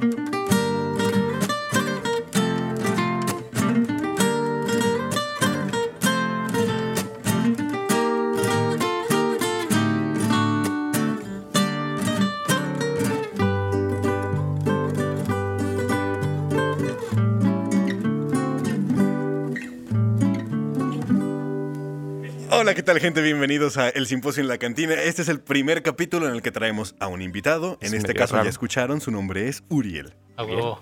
thank you Hola, ¿qué tal gente? Bienvenidos a El Simposio en la Cantina. Este es el primer capítulo en el que traemos a un invitado. En Es este caso raro. ya escucharon, su nombre es Uriel. A huevo.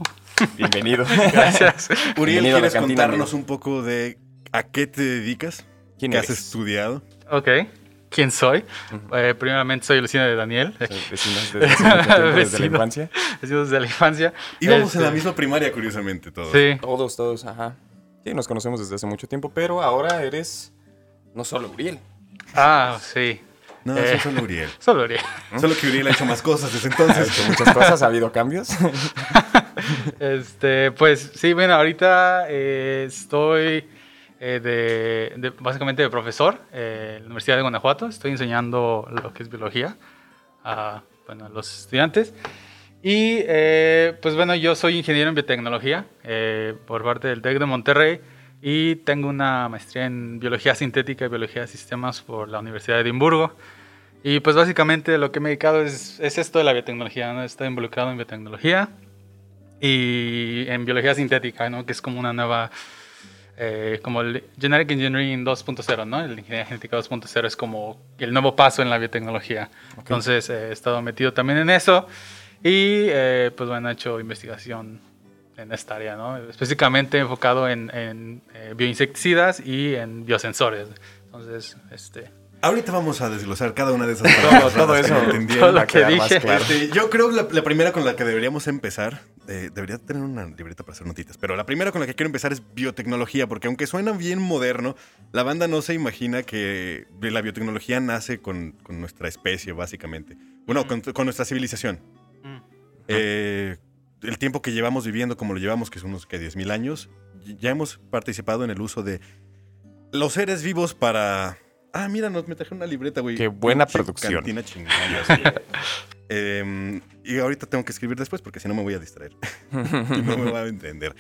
Bienvenido. Gracias. Uriel, Bienvenido ¿quieres cantina, contarnos un poco de a qué te dedicas? ¿Quién ¿Qué eres? has estudiado? Ok. ¿Quién soy? Eh, primeramente soy Lucina de Daniel. Soy vecinos desde tiempo, desde la Vecino. infancia. Desde la infancia. Íbamos en la Este, misma primaria, curiosamente, todos. Sí. Todos, todos, ajá. Sí, nos conocemos desde hace mucho tiempo, pero ahora eres no solo Uriel. Ah, sí. No, Eh. solo Uriel. Solo Uriel. Solo que Uriel ha hecho más cosas desde Ha entonces. hecho muchas cosas, ha habido cambios. Este, pues sí, bueno, ahorita eh, estoy eh, de, de- básicamente de profesor eh, en la Universidad de Guanajuato. Estoy enseñando lo que es biología a, bueno, a los estudiantes. Y eh, pues bueno, yo soy ingeniero en biotecnología eh, por parte del TEC de Monterrey y tengo una maestría en biología sintética y biología de sistemas por la Universidad de Edimburgo. Y pues básicamente lo que me he dedicado es, es esto de la biotecnología, ¿no? Estoy involucrado en biotecnología y en biología sintética, ¿no? Que es como una nueva, eh, como el Generic Engineering 2.0, ¿no? El ingeniería genética 2.0 es como el nuevo paso en la biotecnología. Entonces eh, he estado metido también en eso y eh, pues bueno, he hecho investigación en esta área, ¿no? Específicamente enfocado en, en, eh, bioinsecticidas y en biosensores. Entonces, este... Ahorita vamos a desglosar cada una de esas Todo, palabras todo que eso. entendieron. Todo lo que dije. claro. Este, yo creo la, la primera con la que deberíamos empezar, eh, debería tener una libreta para hacer notitas, pero la primera con la que quiero empezar es biotecnología, porque aunque suena bien moderno, la banda no se imagina que la biotecnología nace con, con nuestra especie, básicamente. Bueno, con, con nuestra civilización. mm, Eh, el tiempo que llevamos viviendo como lo llevamos, que son unos que 10.000 años, ya hemos participado en el uso de los seres vivos para... Ah, mira, nos me traje una libreta, güey. Qué buena producción. Cantina chingona, sí. Em, y ahorita tengo que escribir después porque si no me voy a distraer. y no me va a entender.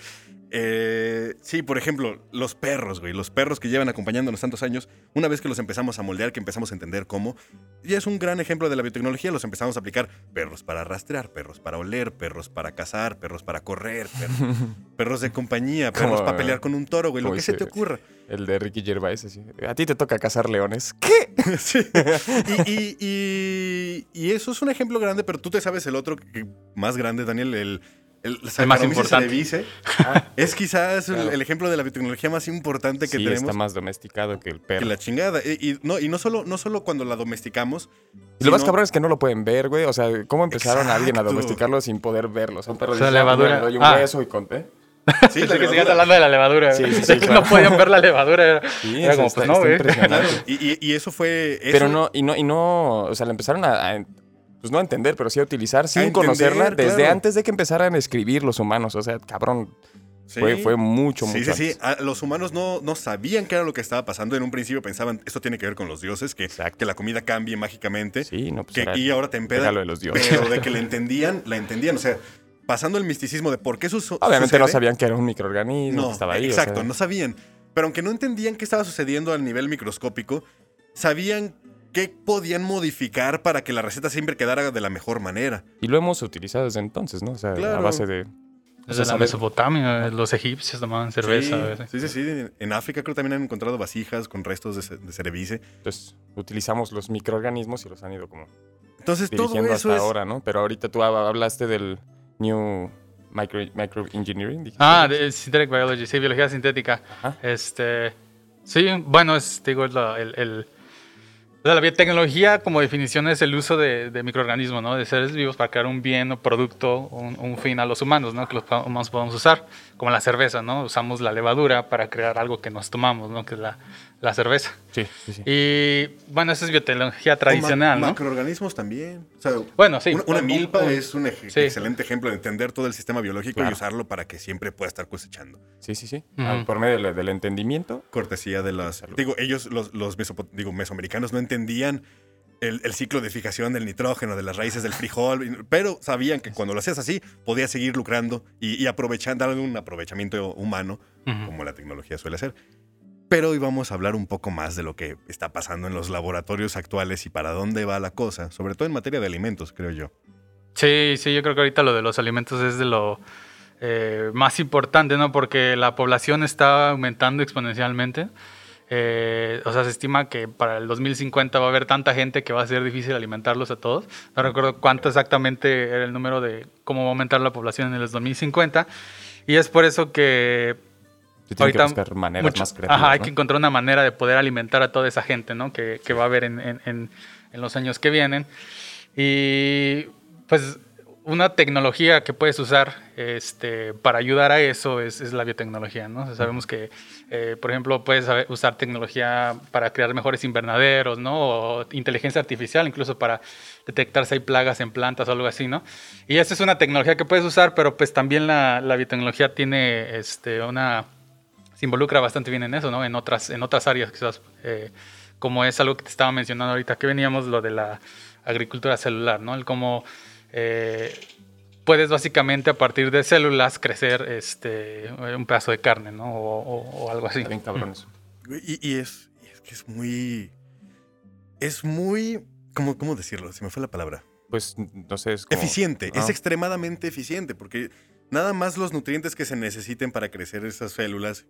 Eh, sí, por ejemplo, los perros, güey. Los perros que llevan acompañándonos tantos años, una vez que los empezamos a moldear, que empezamos a entender cómo, ya es un gran ejemplo de la biotecnología. Los empezamos a aplicar perros para rastrear, perros para oler, perros para cazar, perros para correr, perros, perros de compañía, perros para pelear con un toro, güey. Lo que se te ocurra. El de Ricky Gervais, así. A ti te toca cazar leones. ¿Qué? Sí. Y, y- y- y eso es un ejemplo grande, pero tú te sabes el otro que- más grande, Daniel, el, el, más importante. cerevisiae. es quizás el- Claro. el, ejemplo de la biotecnología más importante que sí, tenemos. está más domesticado que el que perro. la chingada. Y, y no, y no, solo, no solo cuando la domesticamos. Y lo más cabrón es que no lo pueden ver, güey. O sea, ¿cómo empezaron a alguien a Exacto. domesticarlo sin poder verlo? O sea, un perro O sea, "Ah, levadura. le un Ah. hueso y conté. Sí, la que sigas hablando de la levadura. Sí, sí, sí, que claro. no podían ver la levadura. Era, Sí, era eso como, está- pues no, está güey. y, y- y eso fue. eso- Pero no, y no, y no, o sea, la empezaron a, a- pues no a entender, pero sí a utilizar sin entender, conocerla desde claro. antes de que empezaran a escribir los humanos. O sea, cabrón, Sí. fue, fue mucho, Sí, mucho sí, sí. antes. Ah, Los humanos no, no sabían qué era lo que estaba pasando. En un principio pensaban, esto tiene que ver con los dioses, que, que la comida cambie mágicamente. Sí, no, pues que- era y ahora te empeda. regalo de los dioses. Pero de que la entendían, la entendían. O sea, pasando el misticismo de por qué eso su- Obviamente no sabían que era un microorganismo No, que estaba ahí. o exacto, sea, no sabían. Pero aunque no entendían qué estaba sucediendo al nivel microscópico, sabían qué podían modificar para que la receta siempre quedara de la mejor manera. Y lo hemos utilizado desde entonces, ¿no? O sea, a base de... Desde sea, la saber- Mesopotamia, los egipcios tomaban cerveza. a veces. Sí, sí, sí, sí. En África creo también han encontrado vasijas con restos de, de cerevise. Pues utilizamos los microorganismos y los han ido como Entonces todo dirigiendo eso hasta es... ahora, ¿no? Pero ahorita tú hab- hablaste del New Micro, microengineering. dijiste. Ah, de Synthetic Biology, sí, biología sintética. Ajá. Este, sí, bueno, es, digo, el, el- la biotecnología como definición es el uso de, microorganismos, ¿no? De seres vivos para crear un bien o producto, un, fin a los humanos, ¿no? Que los humanos podemos usar, como la cerveza, ¿no? Usamos la levadura para crear algo que nos tomamos, ¿no? Que es la, la cerveza. Sí, sí, sí. Y, bueno, esa es biotecnología o ma- tradicional, ¿no? Macroorganismos también. O sea, Bueno, sí. una, una un- milpa un- es un ej- sí. excelente ejemplo de entender todo el sistema biológico y usarlo para que siempre pueda estar cosechando. Sí, sí, sí. Por medio del, del entendimiento. Cortesía de las... Digo, ellos, los, los mesopo- digo, mesoamericanos, no entendían el, el ciclo de fijación del nitrógeno, de las raíces del frijol, pero sabían que cuando lo hacías así, podías seguir lucrando y, y aprovechando, darle un aprovechamiento humano, como la tecnología suele hacer. Pero hoy vamos a hablar un poco más de lo que está pasando en los laboratorios actuales y para dónde va la cosa, sobre todo en materia de alimentos, creo yo. Sí, sí, yo creo que ahorita lo de los alimentos es de lo eh, más importante, ¿no? Porque la población está aumentando exponencialmente. Eh, o sea, se estima que para el 2050 va a haber tanta gente que va a ser difícil alimentarlos a todos. No recuerdo cuánto exactamente era el número de cómo va a aumentar la población en el 2050. Y es por eso que Se tienen que buscar maneras mucho- más creativas. Ajá, hay ¿no? que encontrar una manera de poder alimentar a toda esa gente, ¿no? Que, que va a haber en, en- en- en los años que vienen. Y pues una tecnología que puedes usar este, para ayudar a eso es, es la biotecnología, ¿no? O sea, sabemos que, eh, por ejemplo, puedes usar tecnología para crear mejores invernaderos, ¿no? O inteligencia artificial, incluso para detectar si hay plagas en plantas o algo así, ¿no? Y esa es una tecnología que puedes usar, pero pues también la, la biotecnología tiene este, una se involucra bastante bien en eso, ¿no? En otras, en otras áreas, quizás, eh, como es algo que te estaba mencionando ahorita, que veníamos, lo de la agricultura celular, ¿no? El cómo eh, puedes básicamente a partir de células crecer este, un pedazo de carne, ¿no? O, o- o algo así. Bien cabrón eso. Y, y es, y es que es muy... Es muy... ¿cómo, ¿Cómo decirlo? Se me fue la palabra. Pues, no sé, es como... Eficiente, es extremadamente eficiente, porque nada más los nutrientes que se necesiten para crecer esas células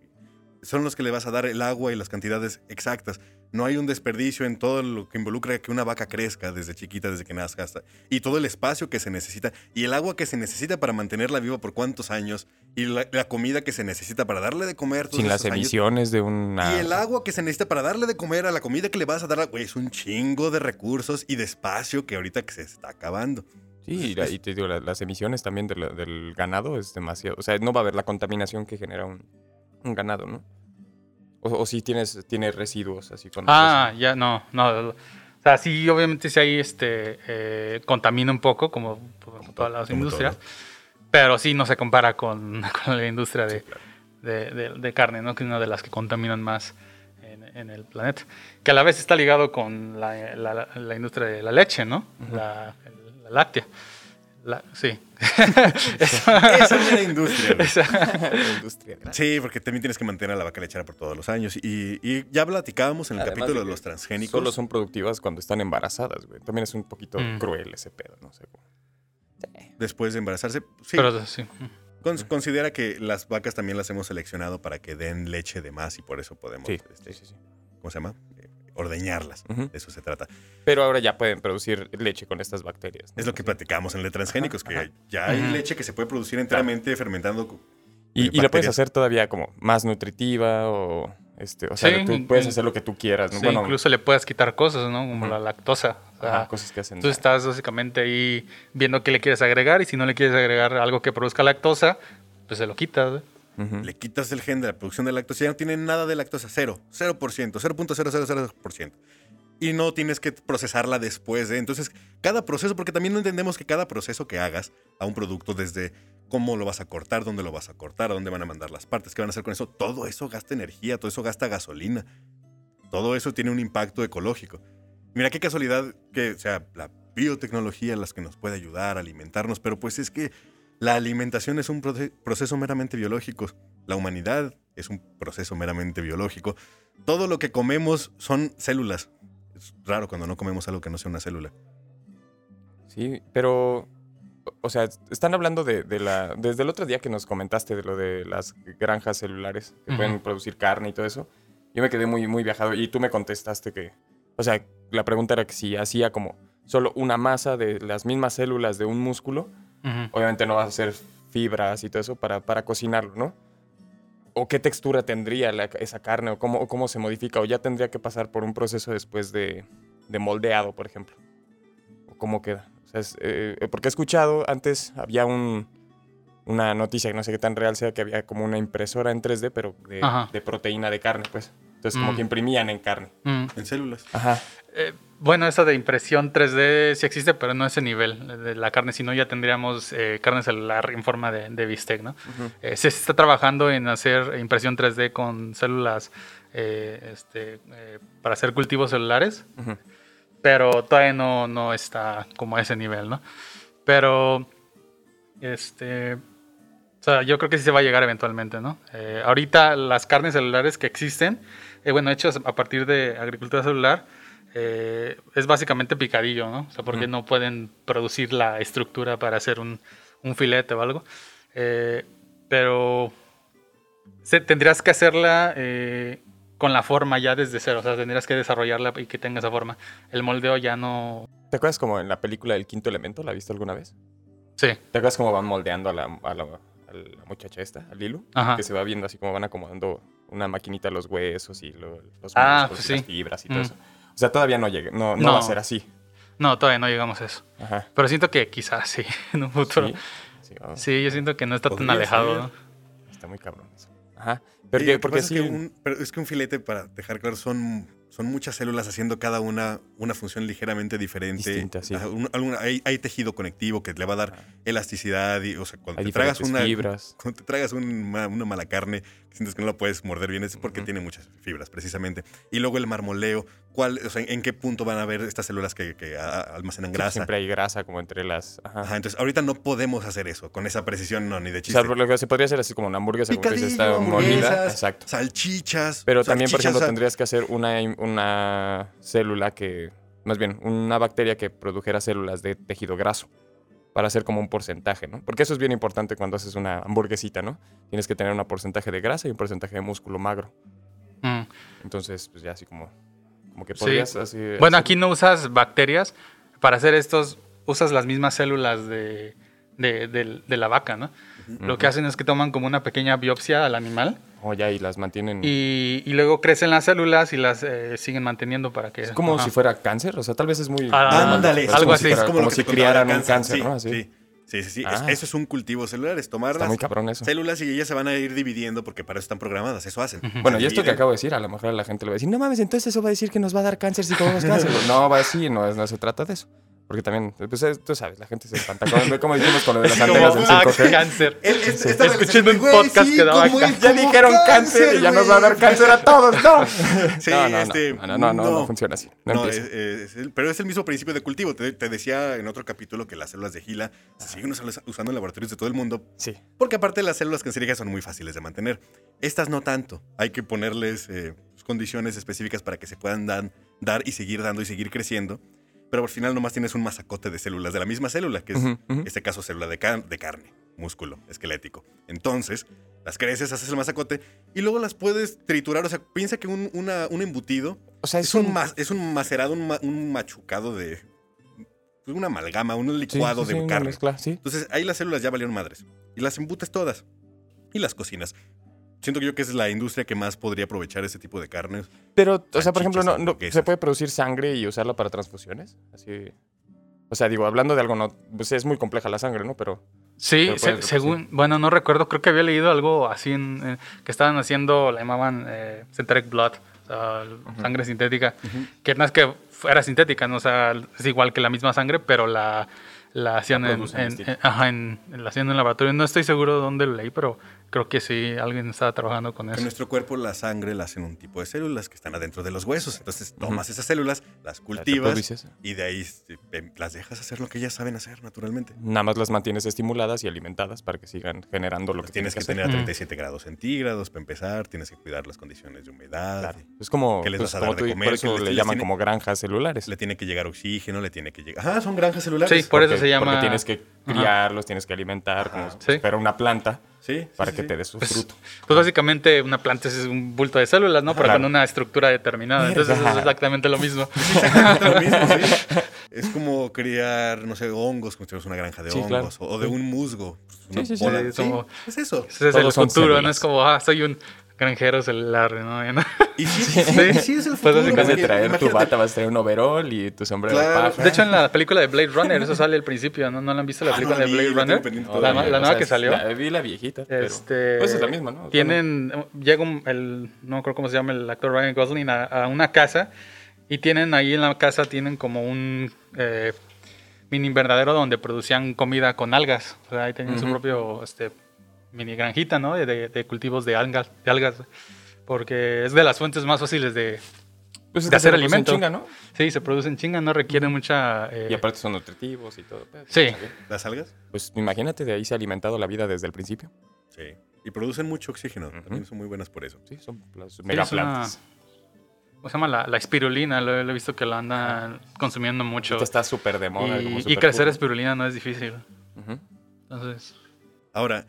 son los que le vas a dar el agua y las cantidades exactas. No hay un desperdicio en todo lo que involucra que una vaca crezca desde chiquita, desde que nazca hasta... Y todo el espacio que se necesita, y el agua que se necesita para mantenerla viva por cuántos años, y la, la comida que se necesita para darle de comer todos Sin las años. emisiones de una... Y el agua que se necesita para darle de comer a la comida que le vas a dar, güey, es un chingo de recursos y de espacio que ahorita que se está acabando. Sí, y, la- y te digo, la- las emisiones también de la- del ganado es demasiado. O sea, no va a haber la contaminación que genera un, un ganado, ¿no? O, o si tienes, tiene residuos así cuando Ah, ya, no, no. O sea, sí, obviamente sí ahí este, eh, contamina un poco, como, como todas las como industrias, todo. pero sí no se compara con, con la industria de, de, de- de carne, ¿no? que es una de las que contaminan más en, en el planeta. Que a la vez está ligado con la, la- la industria de la leche, ¿no? la, la láctea. La- sí. Eso- Esa es una industria. la industria. Sí, porque también tienes que mantener a la vaca lechera por todos los años. Y, y ya platicábamos en el Además capítulo de los transgénicos. Solo son productivas cuando están embarazadas, güey. También es un poquito Mm. cruel ese pedo, no sé. cómo. Después de embarazarse. Sí, Pero sí. con- considera que las vacas también las hemos seleccionado para que den leche de más y por eso podemos, Sí, este, sí, sí, sí. ¿cómo se llama? Ordeñarlas. De eso se trata. Pero ahora ya pueden producir leche con estas bacterias. ¿no? Es lo que platicamos en el de transgénicos, que ajá. ya hay leche que se puede producir enteramente fermentando. Y, y la puedes hacer todavía como más nutritiva o... Este, o sea, Sí, tú puedes in- hacer lo que tú quieras. ¿no? Sí, Bueno, incluso le puedes quitar cosas, ¿no? Como la lactosa. O sea, ajá, cosas que hacen Tú estás básicamente ahí viendo qué le quieres agregar y si no le quieres agregar algo que produzca lactosa, pues se lo quitas. ¿eh? Ujú. Le quitas el gen de la producción de lactosa, ya no tiene nada de lactosa, cero, 0%, 0.000%. Y no tienes que procesarla después de. Entonces, cada proceso, porque también no entendemos que cada proceso que hagas a un producto, desde cómo lo vas a cortar, dónde lo vas a cortar, a dónde van a mandar las partes, qué van a hacer con eso, todo eso gasta energía, todo eso gasta gasolina. Todo eso tiene un impacto ecológico. Mira qué casualidad que sea la biotecnología las que nos puede ayudar a alimentarnos, pero pues es que la alimentación es un proce- proceso meramente biológico. La humanidad es un proceso meramente biológico. Todo lo que comemos son células. Es raro cuando no comemos algo que no sea una célula. Sí, pero... o- sea, están hablando de, de la... Desde el otro día que nos comentaste de lo de las granjas celulares que pueden producir carne y todo eso, yo me quedé muy, muy viajado y tú me contestaste que... O sea, la pregunta era que si hacía como solo una masa de las mismas células de un músculo, Ujú. obviamente no vas a hacer fibras y todo eso para, para cocinarlo, ¿no? ¿O qué textura tendría la- esa carne? ¿O cómo, o cómo se modifica? ¿O ya tendría que pasar por un proceso después de, de moldeado, por ejemplo? ¿O cómo queda? O sea, es, eh, porque he escuchado, antes había un, una noticia que no sé qué tan real sea, que había como una impresora en 3D, pero de, de proteína de carne, pues. Entonces como Mm. que imprimían en carne. Mm. En células. Ajá. Eh, bueno, esa de impresión 3D sí existe, pero no a ese nivel de la carne, si no ya tendríamos eh, carne celular en forma de, de bistec, ¿no? Eh, se está trabajando en hacer impresión 3D con células eh, este, eh, para hacer cultivos celulares, pero todavía no, no está como a ese nivel, ¿no? Pero, este, o sea, yo creo que sí se va a llegar eventualmente, ¿no? Eh, ahorita las carnes celulares que existen, eh, bueno, hechas a partir de agricultura celular, eh, es básicamente picadillo, ¿no? O sea, porque Ujú. no pueden producir la estructura para hacer un, un filete o algo. Eh, pero se- tendrías que hacerla eh, con la forma ya desde cero, o sea, tendrías que desarrollarla y que tenga esa forma. El moldeo ya no... ¿Te acuerdas como en la película El Quinto Elemento? ¿La viste alguna vez? Sí, ¿Te acuerdas cómo van moldeando a la, a la, a la muchacha esta, a Lilu? Ajá. Que se va viendo así como van acomodando una maquinita los huesos y lo- los Ah, músculos pues y las fibras y todo Mm. eso. O sea, todavía no llega, no, no, No. va a ser así. no, todavía no llegamos a eso. Ajá. Pero siento que quizás sí, en un futuro. Sí, Sí, sí, vamos. yo siento que no está tan alejado. Está muy cabrón eso. Ajá. Que porque sí. es que un, pero es que un filete, para dejar claro, son, son muchas células haciendo cada una una función ligeramente diferente. Distinta, sí. Ajá, un- alguna- hay, hay tejido conectivo que le va a dar elasticidad. Y, o sea, cuando Hay te tragas una, fibras. cuando te tragas un una mala carne, sientes que no la puedes morder bien, es porque tiene muchas fibras, precisamente. Y luego el marmoleo, ¿cuál, o sea, ¿en qué punto van a haber estas células que, que almacenan Sí, grasa? Siempre hay grasa como entre las. Ajá. Ajá, entonces ahorita no podemos hacer eso con esa precisión, no, ni de O chiste. sea, por lo que se podría hacer así como una hamburguesa, como está molida. Exacto. salchichas. Pero también, por ejemplo, tendrías que hacer una, una célula que, más bien, una bacteria que produjera células de tejido graso para hacer como un porcentaje, ¿no? Porque eso es bien importante cuando haces una hamburguesita, ¿no? Tienes que tener un porcentaje de grasa y un porcentaje de músculo magro. Mm. Entonces, pues ya así como, como que Sí. podrías así... Bueno, aquí no usas bacterias. Para hacer estos, usas las mismas células de, de, de la vaca, ¿no? Lo que hacen es que toman como una pequeña biopsia al animal Oh, ya, y las mantienen... y, y luego crecen las células y las eh, siguen manteniendo para que... Es como Ajá. si fuera cáncer, o sea, tal vez es muy... Ah, Ándale, es algo como así. Si fuera- Es como, lo que si criaran un cáncer, sí, ¿no? Así. Sí, sí, sí. sí. Es- Ah. eso es un cultivo celular, es tomar Está las muy cabrón eso. células y ellas se van a ir dividiendo porque para eso están programadas, eso hacen. Bueno, y esto que acabo de decir, a lo mejor a la gente le va a decir, no mames, entonces eso va a decir que nos va a dar cáncer si comemos cáncer. no, va así, no, no se trata de eso. Porque también, pues eh, tú sabes, la gente se espanta. Como, como dijimos con lo de las antenas del Ah, 5G. cáncer. Él- él- Sí. relación, un podcast sí, que daba cáncer. Ya dijeron cáncer y ya nos va a dar cáncer a todos, no. Sí, no, no, este, no, no, no, no, no funciona así. No, es- es el- pero es el mismo principio de cultivo. Te, te decía en otro capítulo que las células de Gila se siguen usando usando en laboratorios de todo el mundo Sí. Porque aparte las células cancerígenas son muy fáciles de mantener. Estas no tanto. Hay que ponerles eh, condiciones específicas para que se puedan dan- dar y seguir dando y seguir creciendo. Pero al final nomás tienes un masacote de células de la misma célula, que es en este caso célula de, car- de carne, músculo, esquelético. Entonces, las creces, haces el masacote y luego las puedes triturar. O sea, piensa que un, una- un embutido O sea, es, un, mas- es un macerado, un, ma- un machucado de... pues, una amalgama, un licuado sí, sí, de carne. mezcla. Entonces ahí las células ya valieron madres. Y las embutes todas. Y las cocinas. Siento que yo que es la industria que más podría aprovechar ese tipo de carnes. Pero, o sea, por ejemplo, no. ¿se puede producir sangre y usarla para transfusiones? Así. O sea, digo, hablando de algo, no, pues es muy compleja la sangre, ¿no? Pero. Sí, Pero se- puedes según, bueno, no recuerdo, creo que había leído algo así en, en- que estaban haciendo, la llamaban eh, synthetic blood, o sea, sangre sintética, que no es que fuera sintética, ¿no? o sea, es igual que la misma sangre, pero la, la hacían La en, producen en- distinto. en- ajá, en- la hacían en el laboratorio. No estoy seguro de dónde lo leí, pero creo que sí, alguien estaba trabajando con En eso. nuestro cuerpo la sangre la hacen un tipo de células que están adentro de los huesos. Entonces tomas esas células, las cultivas y de ahí las dejas hacer lo que ellas saben hacer naturalmente. Nada más las mantienes estimuladas y alimentadas para que sigan generando lo Las que tienes que hacer. tener a Mm. 37 grados centígrados para empezar, tienes que cuidar las condiciones de humedad. Claro. Es como, ¿Qué les pues, vas a como dar de comer? por eso ¿Qué les- le llaman tiene- como granjas celulares. Le tiene que llegar oxígeno, le tiene que llegar... Ah, son granjas celulares. Sí, por eso se llama... Porque tienes que Ajá. criarlos, tienes que alimentar, como Ajá. si Sí. fuera una planta Sí, para sí, que sí. te dé su Pues, fruto. pues básicamente una planta es un bulto de células, ¿no? Pero Claro. con una estructura determinada. Entonces es exactamente lo mismo. Exactamente lo mismo, sí. Es como criar, no sé, hongos, como si fueras una granja de Sí, hongos, claro. o de un musgo. pues, una Sí, sí, sí. bola. Sí, como- es eso. Ese es Todos el futuro, ¿no? Es como, ah, soy un granjero celular, ¿no? Y sí, sí, Sí. sí, es el Pues futuro. vez de porque traer tu bata, vas a traer un overall y tu sombrero Claro. de paja. De hecho, en la película de Blade Runner, eso sale al principio, ¿no? ¿No la han visto la Ah, película no la de Blade Runner? No, la, nueva sea, que salió. la- vi la viejita, pero... Este, Pues es la misma, ¿no? Tienen, llega un- el, no me acuerdo cómo se llama el actor Ryan Gosling a, a una casa y tienen ahí en la casa tienen como un eh, mini invernadero donde producían comida con algas. O sea, ahí tenían su propio este, mini granjita, ¿no? De, de cultivos de algas, de algas, porque es de las fuentes más fáciles de, Pues es de que se hacer reproducen alimento. chinga, ¿no? Sí, se producen chinga, no requieren mucha... eh, Y aparte son nutritivos y todo. pero Sí. ¿Las algas? Pues imagínate, de ahí se ha alimentado la vida desde el principio. Sí. Y producen mucho oxígeno. Ujú. También son muy buenas por eso. Sí, son las megaplantas. una- ¿Cómo se llama? La, la espirulina, lo, lo he visto que la andan consumiendo mucho. Ahorita está súper de moda. Y, como y súper crecer cool. espirulina no es difícil. Entonces, Ahora,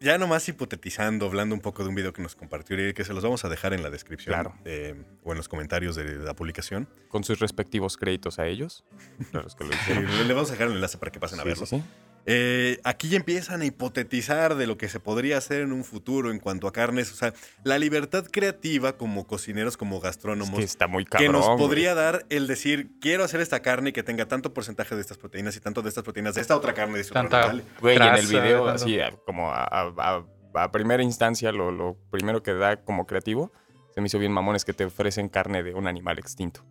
ya nomás hipotetizando, hablando un poco de un video que nos compartió Uriel, que se los vamos a dejar en la descripción Claro. de- o en los comentarios de la publicación. Con sus respectivos créditos a ellos. Para los que lo Sí, hicieron. le le vamos a dejar el enlace para que pasen a Sí, verlo. sí, sí. Eh, aquí ya empiezan a hipotetizar de lo que se podría hacer en un futuro en cuanto a carnes. O sea, la libertad creativa como cocineros, como Es gastrónomos, que está muy que cabrón. nos güey. podría dar el decir, quiero hacer esta carne que tenga tanto porcentaje de estas proteínas y tanto de estas proteínas de esta otra carne de este otro Tanta-. Güey, y en el video, tanto. así, como a, a- a- a primera instancia, lo, lo primero que da como creativo, se me hizo bien mamón, es que te ofrecen carne de un animal extinto.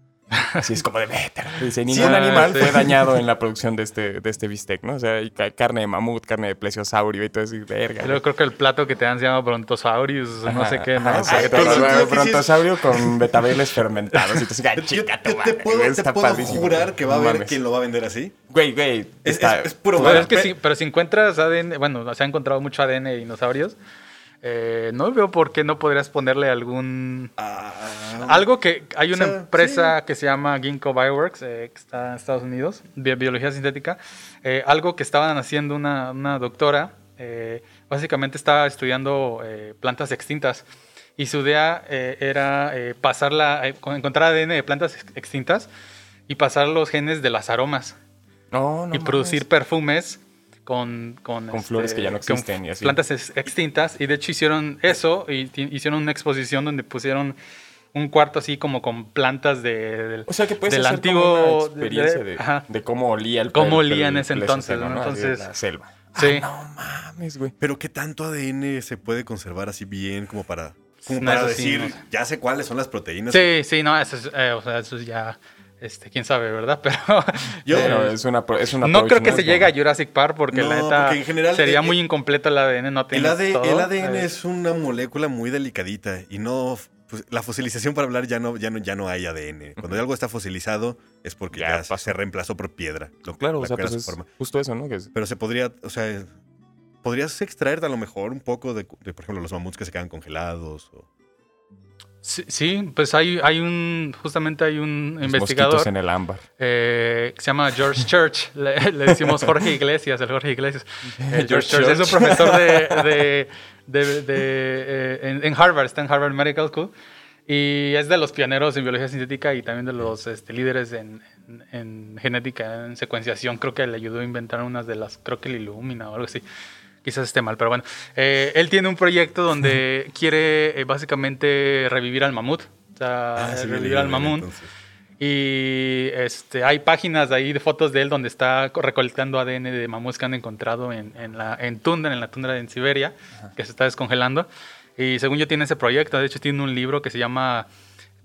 Así es como de vete. Dice, ningún ah, animal sí. fue dañado en la producción de este, de este bistec, ¿no? O sea, hay ca- carne de mamut, carne de plesiosaurio y todo eso, y verga. yo creo que el plato que te dan se llama Brontosaurus, o no sé qué, ¿no? Ajá, O sea, exacto, que te- Ay, con- creo que sí es- brontosaurio con betabeles fermentados. Y entonces, Yo, chica, yo te puedo, te está puedo jurar que va a No haber quien lo va a vender así. Güey, güey. Es, está- es- es puro Pero es que sí, pero si encuentras ADN, bueno, se ha encontrado mucho ADN de dinosaurios, eh, no veo por qué no podrías ponerle algún... Ah, Algo que hay una O sea, empresa que se llama Ginkgo Bioworks, eh, que está en Estados Unidos, bi- biología sintética, eh, algo que estaban haciendo una, una doctora, básicamente estaba estudiando plantas extintas y su idea era pasar la, con- encontrar ADN de plantas ex- extintas y pasar los genes de las aromas No, no y producir mames. perfumes con, con, Con flores que ya no con existen y así. plantas ex- extintas y de hecho hicieron eso y hicieron una exposición donde pusieron un cuarto así como con plantas de, del, O sea, que puedes del hacer como antiguo una experiencia de, cómo olía el Cómo olía en ese entonces, ¿no? Entonces, la selva. sí. No mames, güey. Pero qué tanto ADN se puede conservar así bien como para, como No, para sí, decir, no ya sé cuáles son las proteínas. Sí, sí, no, eso es, eh, o sea, eso es ya, este, quién sabe, ¿verdad? Pero Yo- eh, Pero es una, pro- es una no creo que se llegue a Jurassic Park porque No, la neta porque en general, sería eh, muy incompleto el ADN, no El, tienes AD todo, el ADN eh, es una molécula muy delicadita y no pues, la fosilización para hablar ya no, ya no, ya no hay ADN. Cuando algo está fosilizado es porque Ya se reemplazó por piedra. lo- Claro, la o sea, pues su es forma. justo eso, ¿no? Que es- Pero se podría, o sea, podrías extraer a lo mejor un poco de, de, por ejemplo, los mamuts que se quedan congelados. o- Sí, sí, pues hay, hay un, justamente hay un los investigador mosquitos en el ámbar. eh, que se llama George Church. Le, le decimos Jorge Iglesias, el Jorge Iglesias. George, George Church es un profesor de, de- de- de, eh, en, en Harvard, está en Harvard Medical School. Y es de los pioneros en biología sintética y también de los este, líderes en, en- en genética, en secuenciación. Creo que le ayudó a inventar unas de las, creo que el Illumina o algo así. Quizás esté mal, pero bueno. Eh, él tiene un proyecto donde quiere eh, básicamente revivir al mamut. O sea, Ah, sí, revivir bien, al mamut. Y este, hay páginas ahí de fotos de él donde está co- recolectando ADN de mamuts que han encontrado en, en la en tundra, en la tundra en Siberia, que se está descongelando. Y según yo tiene ese proyecto, de hecho tiene un libro que se llama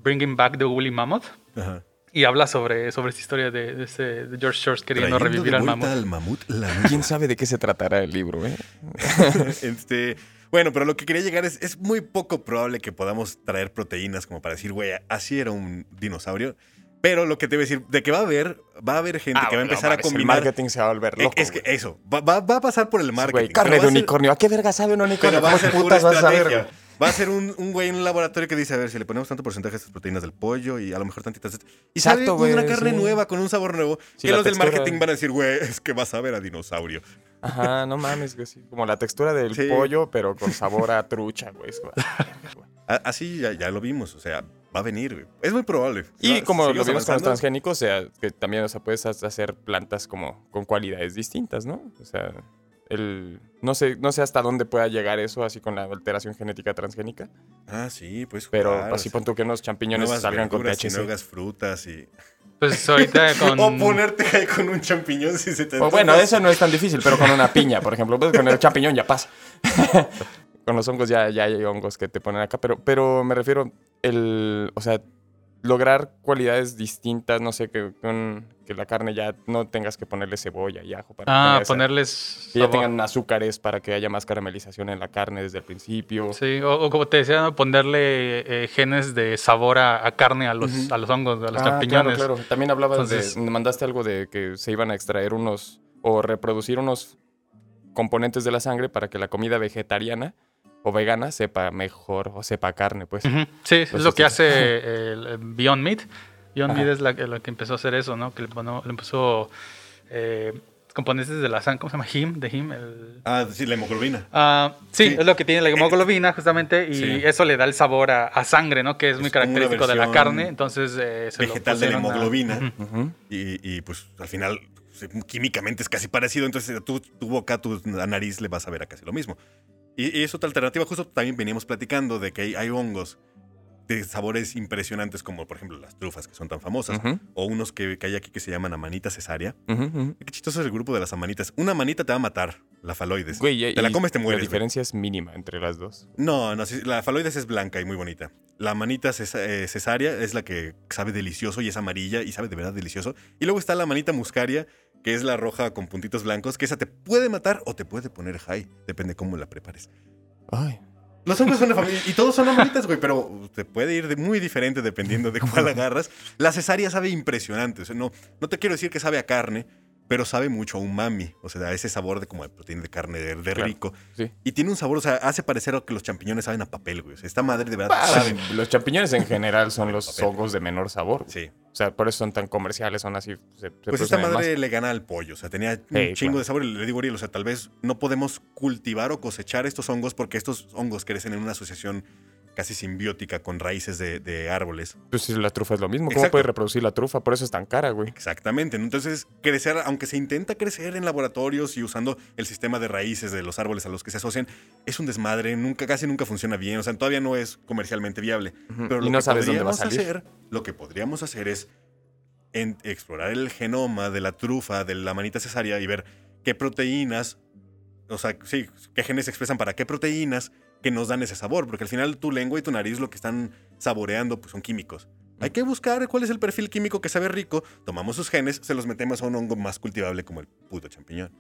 Bringing Back the Woolly Mammoth Ajá. Y habla sobre, sobre esa historia de, de ese, de George Church queriendo Trayendo revivir de al mamut. al mamut la nuca. ¿Quién sabe de qué se tratará el libro, eh? este, bueno, pero lo que quería llegar es, es muy poco probable que podamos traer proteínas como para decir, güey, así era un dinosaurio. Pero lo que te voy a decir, de que va a haber, va a haber gente Ah, que va a empezar a mames, El combinar. marketing se va a volver Eh, loco. es que eso, va, va- va a pasar por el marketing. Güey, carne de a unicornio. ¿A qué verga sabe un unicornio? Pero va a ¿Cómo ser pura putas vas a saber? Va a ser un, un güey en un laboratorio que dice, a ver, si le ponemos tanto porcentaje de estas proteínas del pollo y a lo mejor tantitas... de esto", Y Exacto, güey, una carne sí. nueva con un sabor nuevo Sí, que la los del textura- marketing van a decir, güey, es que vas a ver a dinosaurio. Ajá, no mames, güey. sí. Como la textura del Sí. pollo, pero con sabor a trucha, güey. Es como- A- Así ya, ya lo vimos, o sea, va a venir, güey. Es muy probable. Y Va- como lo seguimos vimos con los avanzando. transgénicos, o sea, que también, o sea, puedes ha- hacer plantas como con cualidades distintas, ¿no? O sea, el, no sé, no sé hasta dónde pueda llegar eso, así con la alteración genética transgénica, Ah, sí, pues pero jugar, así o sea, pon tú que unos champiñones salgan con verduras y THC. nuevas frutas y... Pues ahorita con... O ponerte ahí con un champiñón si se te... O bueno, eso no es tan difícil, pero con una piña, por ejemplo, pues con el champiñón ya pasa. con los hongos ya, ya hay hongos que te ponen acá, pero, pero me refiero, el, o sea, lograr cualidades distintas, no sé, que, con- que la carne ya no tengas que ponerle cebolla y ajo para Ah, esa- ponerles. que ya tengan azúcares para que haya más caramelización en la carne desde el principio. Sí, o, o como te decía, ponerle eh, genes de sabor a, a carne a los, a los hongos, a los Ah, champiñones. Claro, claro. También hablabas Entonces- de. Mandaste algo de que se iban a extraer unos. o reproducir unos componentes de la sangre para que la comida vegetariana o vegana sepa mejor o sepa carne, pues. Sí, es lo que hace el Beyond Meat. Beyond Ajá. Es la, que- la que empezó a hacer eso, ¿no? Que le, bueno, le empezó eh, componentes de la sangre, ¿cómo se llama? Him, de Him. El, Ah, sí, la hemoglobina. Ah, sí, Sí. es lo que tiene la hemoglobina justamente y Sí. eso le da el sabor a, a sangre, ¿no? Que es, muy Es característico de la carne. Entonces, eh, se lo vegetal de la a- hemoglobina. Y, y, pues al final químicamente es casi parecido, entonces tu boca, tu nariz le vas a ver a casi lo mismo. Y, y es otra alternativa, justo también veníamos platicando de que hay, hay hongos de sabores impresionantes como por ejemplo las trufas que son tan famosas, o unos que, que hay aquí que se llaman amanita cesárea. ujú, ujú. Qué chistoso es el grupo de las amanitas. Una manita te va a matar, la faloides. Güey, te la comes, te La mueres. güey. diferencia es mínima entre las dos. No, no, la faloides es blanca y muy bonita. La manita eh, cesárea es la que sabe delicioso y es amarilla y sabe de verdad delicioso. Y luego está la manita muscaria, que es la roja con puntitos blancos, que esa te puede matar o te puede poner high, depende cómo la prepares. Ay. Los hongos son de familia y todos son amanitas, güey, pero te puede ir de muy diferente dependiendo de cuál agarras. La cesárea sabe impresionante, o sea, no, no te quiero decir que sabe a carne, pero sabe mucho a umami, o sea, a ese sabor de como de proteína de carne de, de Claro. rico. Sí. Y tiene un sabor, o sea, hace parecer que los champiñones saben a papel, güey. O sea, esta madre de verdad sabe. los champiñones en general son los hongos de menor sabor. Sí. O sea, por eso son tan comerciales, son así. se- se Pues esta madre le gana al pollo. O sea, tenía un chingo claro. de sabor. Y le digo, Ariel, o sea, tal vez no podemos cultivar o cosechar estos hongos porque estos hongos crecen en una asociación casi simbiótica con raíces de, de árboles. Pues sí, la trufa es lo mismo. ¿Cómo Exacto. puedes reproducir la trufa? Por eso es tan cara, güey. Exactamente. Entonces, crecer, aunque se intenta crecer en laboratorios y usando el sistema de raíces de los árboles a los que se asocian, es un desmadre. Nunca, casi nunca funciona bien. O sea, todavía no es comercialmente viable. Pero y lo no que sabes dónde va a podríamos salir. hacer, lo que podríamos hacer es en- explorar el genoma de la trufa, de la manita cesárea y ver qué proteínas, o sea, sí, qué genes se expresan para qué proteínas que nos dan ese sabor, porque al final tu lengua y tu nariz lo que están saboreando pues son químicos. Hay que buscar cuál es el perfil químico que sabe rico, tomamos sus genes, se los metemos a un hongo más cultivable como el puto champiñón.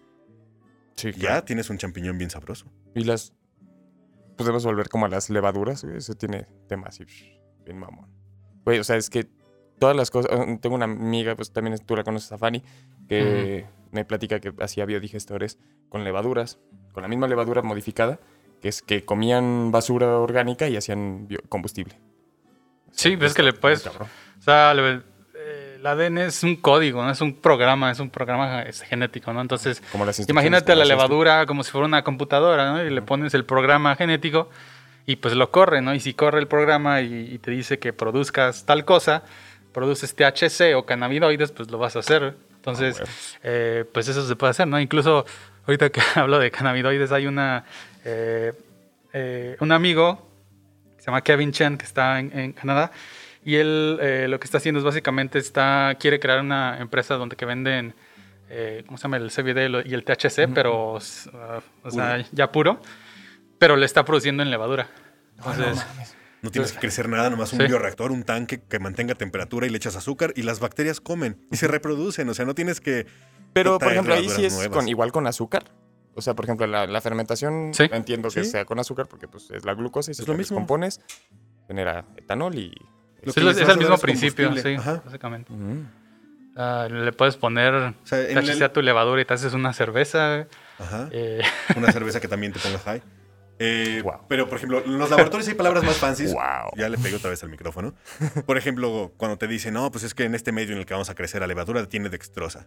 Sí, Ya tienes un champiñón bien sabroso. Y las. Podemos volver como a las levaduras, güey. Eso tiene tema así, bien mamón. Güey, o sea, es que todas las cosas. eh, Tengo una amiga, pues también tú la conoces a Fanny, que me platica que hacía biodigestores con levaduras, con la misma levadura modificada, que es que comían basura orgánica y hacían combustible. Sí, ves que le puedes. cabrón. O sea, eh, el ADN es un código, ¿no? Es un programa, es un programa genético, ¿no? Entonces, Como las imagínate la levadura como si fuera una computadora, ¿no? Y le pones el programa genético y pues lo corre, ¿no? Y si corre el programa y, y te dice que produzcas tal cosa, produces THC o cannabinoides, pues lo vas a hacer. Entonces, Ah, bueno. eh, pues eso se puede hacer, ¿no? Incluso ahorita que hablo de cannabinoides, hay una, eh, eh, un amigo que se llama Kevin Chen, que está en, en Canadá, y él eh, lo que está haciendo es básicamente está, quiere crear una empresa donde que venden, eh, ¿cómo se llama? El CBD y el THC, pero, uh, o sea, ya puro, pero le está produciendo en levadura. Entonces, No tienes que crecer nada, nomás un Sí. bioreactor, un tanque que mantenga temperatura y le echas azúcar y las bacterias comen y se reproducen. O sea, no tienes que. Pero, por ejemplo, ahí sí es con, igual con azúcar. O sea, por ejemplo, la, la fermentación Sí. entiendo que Sí. sea con azúcar porque pues, es la glucosa y si Es lo mismo. descompones, genera etanol y... Lo sí, es a el mismo es principio, sí. Ajá. básicamente. Mm. Ah, le puedes poner O sea, el- a tu levadura y te haces una cerveza. Ajá. eh, Una cerveza que también te ponga high. Eh, Wow. Pero, por ejemplo, en los laboratorios hay palabras más fancies. Wow. Ya le pegué otra vez al micrófono. Por ejemplo, cuando te dicen, no, pues es que en este medio en el que vamos a crecer la levadura tiene dextrosa.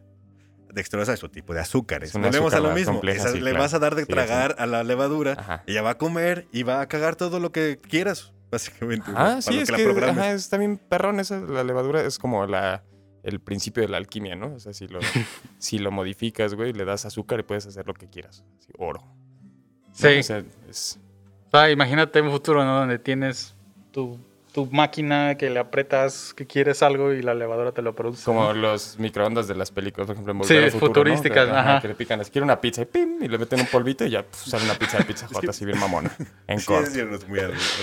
Dextrosa es su tipo de azúcares. Volvemos a lo mismo. compleja, Esa- sí, le claro. vas a dar de Sí, tragar a la levadura. Ajá. Ella va a comer y va a cagar todo lo que quieras, básicamente. Ah, sí, es la que ajá, es también perrón esa, la levadura es como la, el principio de la alquimia, ¿no? O sea, si lo, si lo modificas, güey, le das azúcar y puedes hacer lo que quieras. Así, oro. ¿no? Sí. O sea, es... o sea, imagínate un futuro ¿no? donde tienes tu tu máquina que le apretas que quieres algo y la elevadora te lo produce. Como ¿no? los microondas de las películas, por ejemplo, en Sí, Volver al Futuro, ¿no? futurísticas, Que, ajá. Que le pican así, quiero una pizza y pim, y le meten un polvito y ya pf, sale una pizza de pizza J, así bien mamona, en Sí, corto. es muy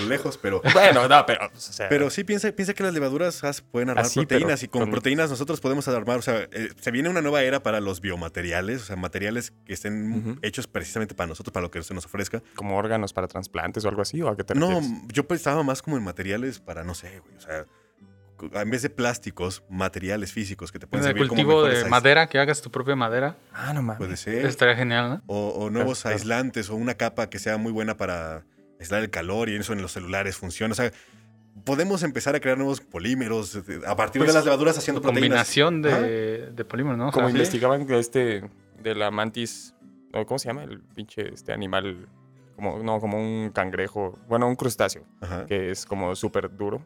lejos, pero... Bueno, no, pero, pues, o sea, Pero sí piensa, piensa que las levaduras pueden armar Así, proteínas pero y con con- proteínas nosotros podemos armar, o sea, eh, se viene una nueva era para los biomateriales, o sea, materiales que estén hechos precisamente para nosotros, para lo que se nos ofrezca. como órganos para trasplantes o algo así, ¿o a qué te No, refieres? yo pensaba más como en materiales para, no sé, güey, o sea, en vez de plásticos, materiales físicos que te pueden En el servir como cultivo mejores de madera, que hagas tu propia madera. Ah, no mames. Puede ser. Estaría genial, ¿no? O, o nuevos claro. aislantes o una capa que sea muy buena para aislar el calor y eso en los celulares funciona. O sea, podemos empezar a crear nuevos polímeros a partir Pues, de las levaduras haciendo proteínas. Combinación de, de polímeros, ¿no? O Como sea, investigaban este, de la mantis, o ¿cómo se llama? El pinche, este animal, como, no, como un cangrejo, bueno, un crustáceo, Ajá. que es como súper duro.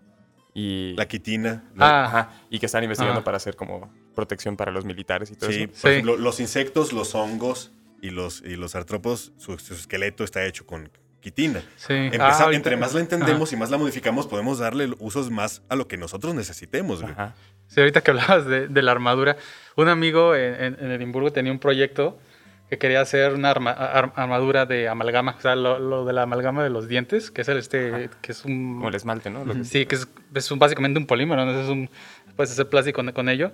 Y, La quitina. la- Ah, ajá, y que están investigando Ajá. para hacer como protección para los militares y todo sí, eso. por Sí. ejemplo, los insectos, los hongos y los, y los artrópodos, su, su esqueleto está hecho con quitina. sí. Empeza- Ah, ahorita- entre más la entendemos y más la modificamos, podemos darle usos más a lo que nosotros necesitemos. güey. Ajá. Sí, ahorita que hablabas de, de la armadura, un amigo en, en- en Edimburgo tenía un proyecto que quería hacer una arma- ar- armadura de amalgama, o sea, lo, lo de la amalgama de los dientes, que es el este, que es un... Como el esmalte, ¿no? Lo que- Sí, que es, es un- básicamente un polímero, ¿no? Es un, puedes hacer plástico con, con ello.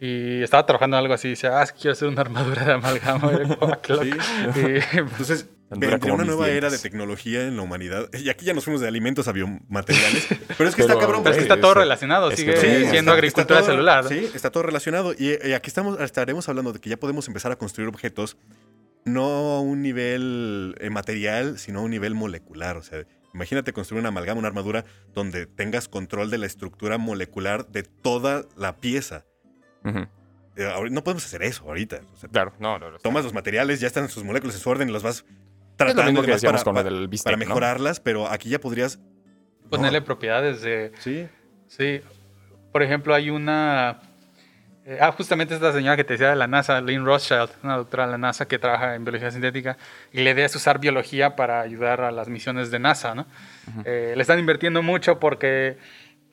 Y estaba trabajando en algo así, y decía, ah, es que quiero hacer una armadura de amalgama. Y "Ah, qué loco". Sí. Y, Entonces, Como una nueva era de tecnología en la humanidad. Y aquí ya nos fuimos de alimentos a biomateriales. Pero es que Pero- está cabrón. pero es que está todo relacionado, Es sigue sí, siendo está- agricultura todo- celular. Sí, está todo relacionado. Y, y aquí estamos, estaremos hablando de que ya podemos empezar a construir objetos no a un nivel eh, material, sino a un nivel molecular. O sea, imagínate construir una amalgama, una armadura, donde tengas control de la estructura molecular de toda la pieza. Eh, no podemos hacer eso ahorita. O sea, Claro, no, no, no. tomas los materiales, ya están en sus moléculas en su orden y los vas Es lo tratando mismo que decíamos para, con lo para- del bistec, para ¿no? mejorarlas, pero aquí ya podrías... Ponerle No, propiedades de... sí, Sí, por ejemplo, hay una... eh, ah, justamente esta señora que te decía de la NASA, Lynn Rothschild, una doctora de la NASA que trabaja en biología sintética, y la idea es usar biología para ayudar a las misiones de NASA, ¿no? Eh, le están invirtiendo mucho porque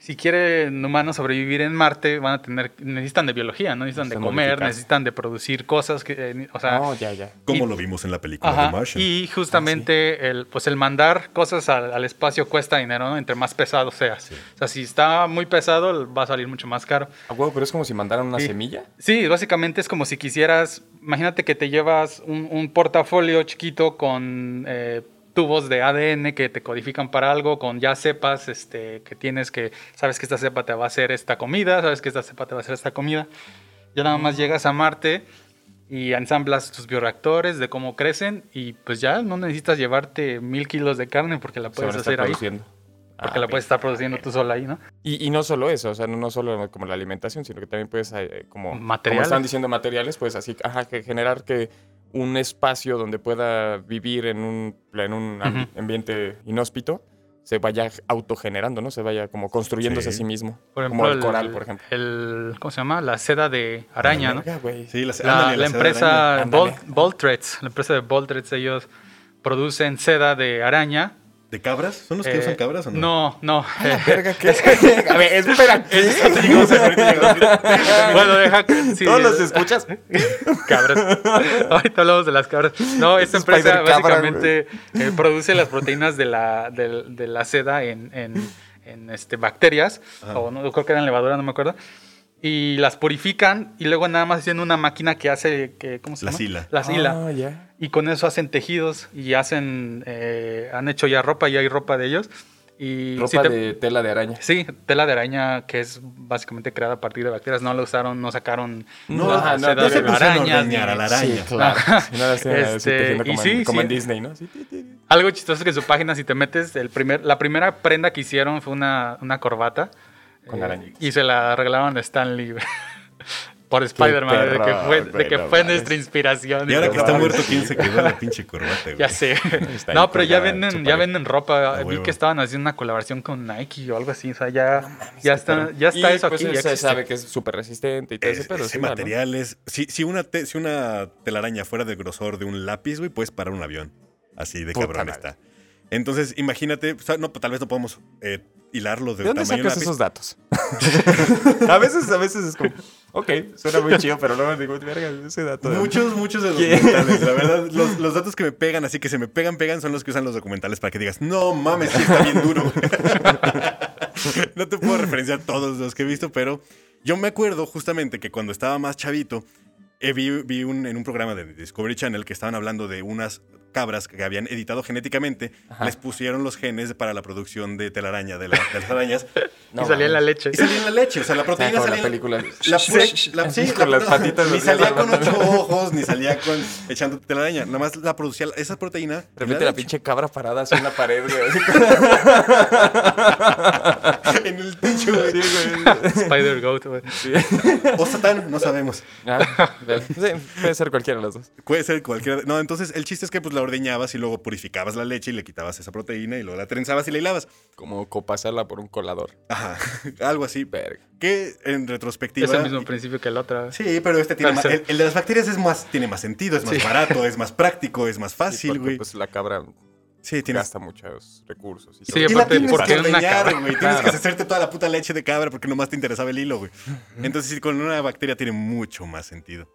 si quieren humanos sobrevivir en Marte, van a tener, necesitan de biología, ¿no? Necesitan de comer, modificar. necesitan de producir cosas, que, eh, o sea... Oh, ya, ya. como Y- lo vimos en la película Ajá, de Martian. y justamente el, pues el mandar cosas al, al espacio cuesta dinero, ¿no? Entre más pesado seas. O sea, si está muy pesado, va a salir mucho más caro. A huevo, pero es como si mandaran una Sí. semilla. Sí, básicamente es como si quisieras, imagínate que te llevas un, un portafolio chiquito con eh, tubos de ADN que te codifican para algo, con ya cepas este, que tienes que, sabes que esta cepa te va a hacer esta comida, sabes que esta cepa te va a hacer esta comida. Ya nada más llegas a Marte y ensamblas tus bioreactores de cómo crecen y pues ya no necesitas llevarte mil kilos de carne porque la puedes hacer ahí. produciendo. Porque Ah, la puedes estar produciendo tú sola ahí, ¿no? Y, y no solo eso, o sea, no, no solo como la alimentación, sino que también puedes, eh, como, como Materiales. están diciendo materiales, pues así, ajá, que generar que un espacio donde pueda vivir en un, en un ambi- ambiente inhóspito se vaya autogenerando, ¿no? Se vaya como construyéndose Sí. a sí mismo. Por como ejemplo, el coral, por ejemplo. el- ¿Cómo se llama? La seda de araña, ¿no? Verga, güey. Sí, las- La, ándale, la seda de araña. empresa Voltrets, la empresa de Voltrets, ellos producen seda de araña. ¿De cabras? ¿Son los que Eh, usan cabras o no? No, no. Verga, ¿qué? a ver, espera, ¿qué? bueno, deja que. sí, Todos los eh, escuchas. cabras. Ahorita hablamos de las cabras. No, esta empresa básicamente eh, produce las proteínas de la, del- de, la seda en, en- en, este, bacterias, Ajá. o no, creo que eran levadura, no me acuerdo. Y las purifican y luego nada más hacen una máquina que hace, que, ¿cómo se La llama? sila. La sila. Ah, ya. Y con eso hacen tejidos y hacen, eh, han hecho ya ropa, ya hay ropa de ellos. Y Ropa si te- de tela de araña. Sí, tela de araña que es básicamente creada a partir de bacterias. No la usaron, no sacaron No, la no, seda no se de arañas. ni- a la araña. Sí, claro. Y Este, tejiendo y como, sí, en, como sí. en Disney, ¿no? Sí. Algo chistoso es que en su página, si te metes, el primer, la primera prenda que hicieron fue una, una corbata. Con eh, arañitas. Y se la regalaron a Stan Lee. Por Spider-Man, de que fue, de que nuestra inspiración. Y ahora que está muerto, ¿quién se quedó la pinche corbata, güey? Ya sé. No, pero ya venden, ya venden ropa. Vi que estaban haciendo una colaboración con Nike o algo así. O sea, ya, ya, está, ya está Y, eso pues, aquí. ya se existe. sabe que es súper resistente y todo ese Es- pedo. ese sí, ¿no? material es... Si, si, una te- si una telaraña fuera del grosor de un lápiz, güey, puedes parar un avión. Así de Puta cabrón madre. está. Entonces, imagínate, o sea, no, tal vez no podemos eh, hilarlo de, ¿De dónde tamaño sacas lápiz. esos datos? a veces, a veces es como, ok, suena muy chido, pero luego digo, verga, ese dato. de- Muchos, muchos de los ¿Qué? documentales. La verdad, los, los datos que me pegan, así que se me pegan, pegan, son los que usan los documentales para que digas, no mames, sí está bien duro. no te puedo referenciar todos los que he visto, pero yo me acuerdo justamente que cuando estaba más chavito, eh, vi, vi un- en un programa de Discovery Channel que estaban hablando de unas cabras que habían editado genéticamente, Ajá. les pusieron los genes para la producción de telaraña, de, la- de las arañas, No, y salía en la leche. y salía en la leche, o sea, la proteína la salía en- película. la la- sí, con la- las patitas Ni salía la- con ocho ojos, ni salía con echando telaraña. Nada más la producía esa proteína. De repente la pinche cabra parada así en la pared, güey. así en el techo, güey. Spider Goat, güey. O Satán, no sabemos. Ah, sí, puede ser cualquiera de las dos. Puede ser cualquiera. No, entonces el chiste es que pues la ordeñabas y luego purificabas la leche y le quitabas esa proteína y luego la trenzabas y la hilabas. Como copasarla por un colador. Ajá, algo así. Verga. Que en retrospectiva. Es el mismo principio que el otro. Sí, pero este tiene más, el, el de las bacterias es más, tiene más sentido, es más Sí. barato, es más práctico, es más Sí, fácil, porque, güey. Pues la cabra Sí, tienes gasta muchos recursos. Y Sí, todo. Y la aparte, tienes porque que ordeñar, güey. Tienes Claro. que hacerte toda la puta leche de cabra porque nomás te interesaba el hilo, güey. Entonces, sí, con una bacteria tiene mucho más sentido.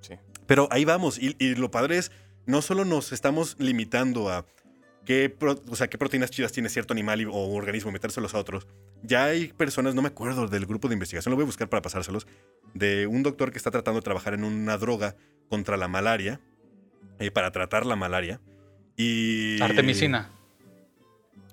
Sí. Pero ahí vamos. Y, y lo padre es, no solo nos estamos limitando a qué, pro- o sea, qué proteínas chidas tiene cierto animal y- o organismo, metérselos a otros. Ya hay personas, no me acuerdo del grupo de investigación, lo voy a buscar para pasárselos, de un doctor que está tratando de trabajar en una droga contra la malaria, eh, para tratar la malaria. Y... Artemisina.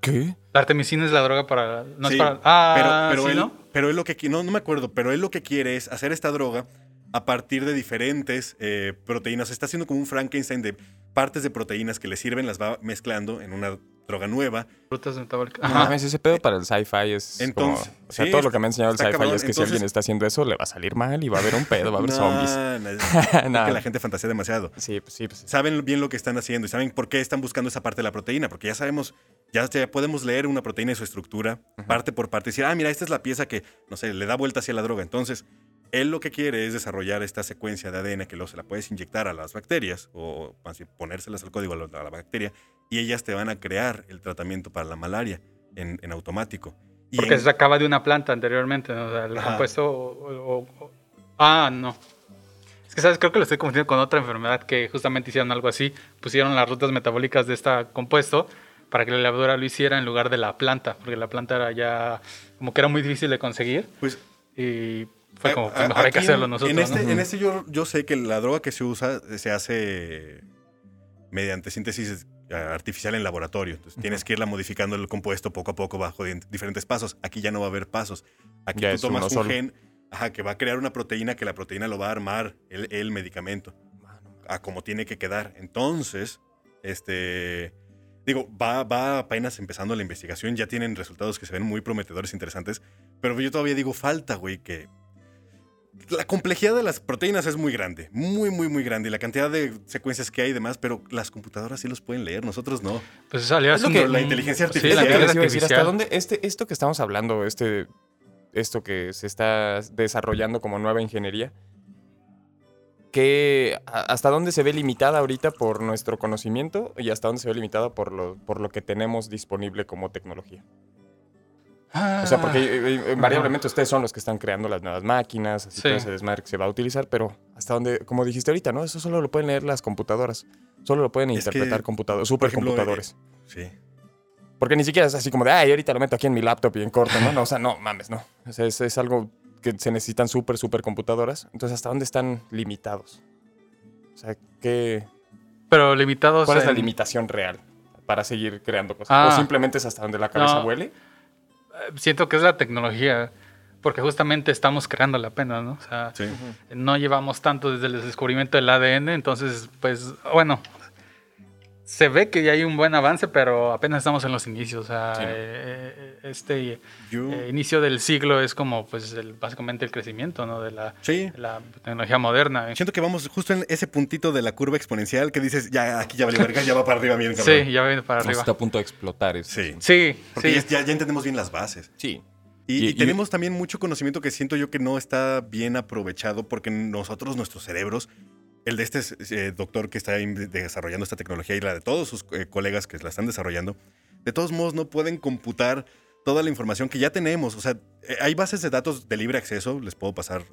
¿Qué? La artemisina es la droga para. No Sí, es para. Ah, pero, pero ¿sí, él, no? pero él lo que no, no me acuerdo, pero él lo que quiere es hacer esta droga a partir de diferentes eh, proteínas. Está haciendo como un Frankenstein de partes de proteínas que le sirven, las va mezclando en una droga nueva. Frutas metabólicas. Ajá. mames, ese pedo para el sci-fi es Entonces, como... O sea, sí, todo lo que me ha enseñado el sci-fi es que si alguien está haciendo eso, le va a salir mal y va a haber un pedo, va a haber No, zombies. no, es- No. que la gente fantasea demasiado. Sí, pues sí, pues sí. Saben bien lo que están haciendo y saben por qué están buscando esa parte de la proteína, porque ya sabemos, ya, ya podemos leer una proteína y su estructura parte por parte y decir, ah, mira, esta es la pieza que, no sé, le da vuelta hacia la droga. Entonces, él lo que quiere es desarrollar esta secuencia de ADN que luego se la puedes inyectar a las bacterias o bien ponérselas al código a la, a la bacteria y ellas te van a crear el tratamiento para la malaria en, en automático. Y Porque en- se sacaba de una planta anteriormente, ¿no? O sea, el compuesto. o- o- o- ah, no. Es que, ¿sabes? Creo que lo estoy confundiendo con otra enfermedad que justamente hicieron algo así. Pusieron las rutas metabólicas de este compuesto para que la levadura lo hiciera en lugar de la planta, porque la planta era ya. como que era muy difícil de conseguir pues y fue como, pues a- mejor hay que hacerlo nosotros. En este, ¿no? en este yo, yo sé que la droga que se usa eh, se hace mediante síntesis eh, artificial en laboratorio. Entonces tienes que irla modificando el compuesto poco a poco bajo di- diferentes pasos. Aquí ya no va a haber pasos. Aquí Ya tú tomas un solo. gen ajá, que va a crear una proteína que la proteína lo va a armar el, el medicamento a como tiene que quedar. Entonces, este... Digo, va, va apenas empezando la investigación, ya tienen resultados que se ven muy prometedores, interesantes, pero yo todavía digo, falta, güey, que la complejidad de las proteínas es muy grande, muy, muy, muy grande, y la cantidad de secuencias que hay y demás, pero las computadoras sí los pueden leer, nosotros no. Pues eso salió Es lo que- la inteligencia Sí, la artificial. Es lo que les inteligencia iba a decir, ¿hasta dónde este, esto que estamos hablando, este, esto que se está desarrollando como nueva ingeniería, que, ¿hasta dónde se ve limitada ahorita por nuestro conocimiento y hasta dónde se ve limitada por lo, por lo que tenemos disponible como tecnología? O sea, porque eh, eh, invariablemente ustedes son los que están creando las nuevas máquinas, así Sí. todo ese desmadre que se va a utilizar, pero hasta donde, como dijiste ahorita, ¿no? Eso solo lo pueden leer las computadoras. Solo lo pueden Es interpretar computadores, supercomputadores. Sí. Porque ni siquiera es así como de, ay, ahorita lo meto aquí en mi laptop y en corto, ¿no? no o sea, no, mames, no. O sea, es, es algo que se necesitan súper, súper computadoras. Entonces, ¿hasta dónde están limitados? O sea, ¿qué, Pero limitados. ¿cuál es la limitación real para seguir creando cosas? Ah. ¿O simplemente es hasta donde la cabeza No. huele? Siento que es la tecnología, porque justamente estamos creándola apenas, ¿no? O sea, Sí. no llevamos tanto desde el descubrimiento del ADN, entonces, pues, bueno, se ve que ya hay un buen avance, pero apenas estamos en los inicios. O sea, Sí. eh, este Yo- eh, inicio del siglo es como, pues, el- básicamente el crecimiento, ¿no? De la, sí. de la tecnología moderna. Siento que vamos justo en ese puntito de la curva exponencial que dices, ya aquí ya vale verga, ya va para arriba bien, cabrón. Sí, ya viene para arriba. Está a punto de explotar. eso. Sí. Sí, Porque sí. ya, ya entendemos bien las bases. Sí. Y, Y- y y- tenemos también mucho conocimiento que siento yo que no está bien aprovechado porque nosotros, nuestros cerebros, el de este eh, doctor que está desarrollando esta tecnología y la de todos sus eh, colegas que la están desarrollando, de todos modos no pueden computar toda la información que ya tenemos. O sea, eh, hay bases de datos de libre acceso, les puedo pasar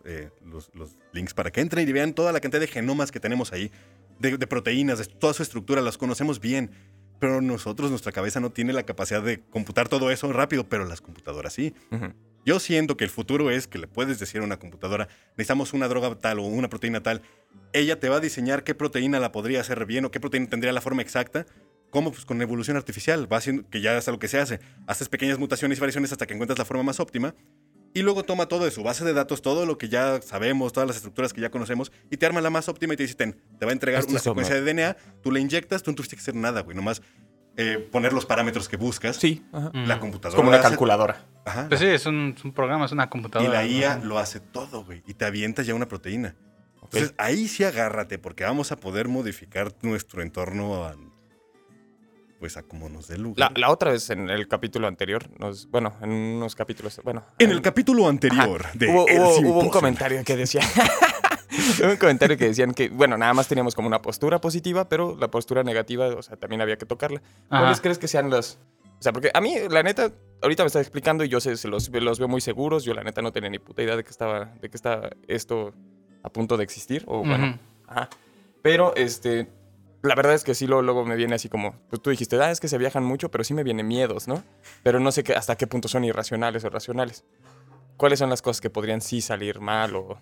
los, los links para que entren y vean toda la cantidad de genomas que tenemos ahí, de, proteínas, de toda su estructura, las conocemos bien. Pero nosotros, nuestra cabeza no tiene la capacidad de computar todo eso rápido, pero las computadoras sí. Ujú. Yo siento que el futuro es que le puedes decir a una computadora, necesitamos una droga tal o una proteína tal. Ella te va a diseñar qué proteína la podría hacer bien o qué proteína tendría la forma exacta. ¿Cómo? Pues con evolución artificial. Va haciendo, que ya es lo que se hace. Haces pequeñas mutaciones y variaciones hasta que encuentras la forma más óptima. Y luego toma todo de su base de datos, todo lo que ya sabemos, todas las estructuras que ya conocemos, y te arma la más óptima y te dice, "Ten, te va a entregar Esto una secuencia de DNA, tú la inyectas, tú no tuviste que hacer nada, güey. Nomás eh, poner los parámetros que buscas. Sí, ajá. La computadora. Es como una hace- calculadora. Ajá, Pues sí, es un, es un programa, es una y computadora. la ¿no? IA lo hace todo, güey. Y te avienta ya una proteína. Entonces, ahí sí agárrate, porque vamos a poder modificar nuestro entorno a, pues a como nos dé La, lugar. la otra vez en el capítulo anterior, nos, bueno, en unos capítulos, bueno. en el capítulo anterior Ajá. de hubo, El hubo- hubo un comentario que decía. un comentario que decían que, bueno, nada más teníamos como una postura positiva, pero la postura negativa, o sea, también había que tocarla. Ajá. ¿Cuáles crees que sean las.? O sea, porque a mí, la neta, ahorita me está explicando y yo sé, se los, los veo muy seguros. Yo, la neta, no tenía ni puta idea de que estaba, de que estaba esto a punto de existir. O bueno. Ajá. Pero, este, la verdad es que sí, luego, luego me viene así como, pues tú dijiste, ah, es que se viajan mucho, pero sí me vienen miedos, ¿no? Pero no sé qué, hasta qué punto son irracionales o racionales. ¿Cuáles son las cosas que podrían sí salir mal o,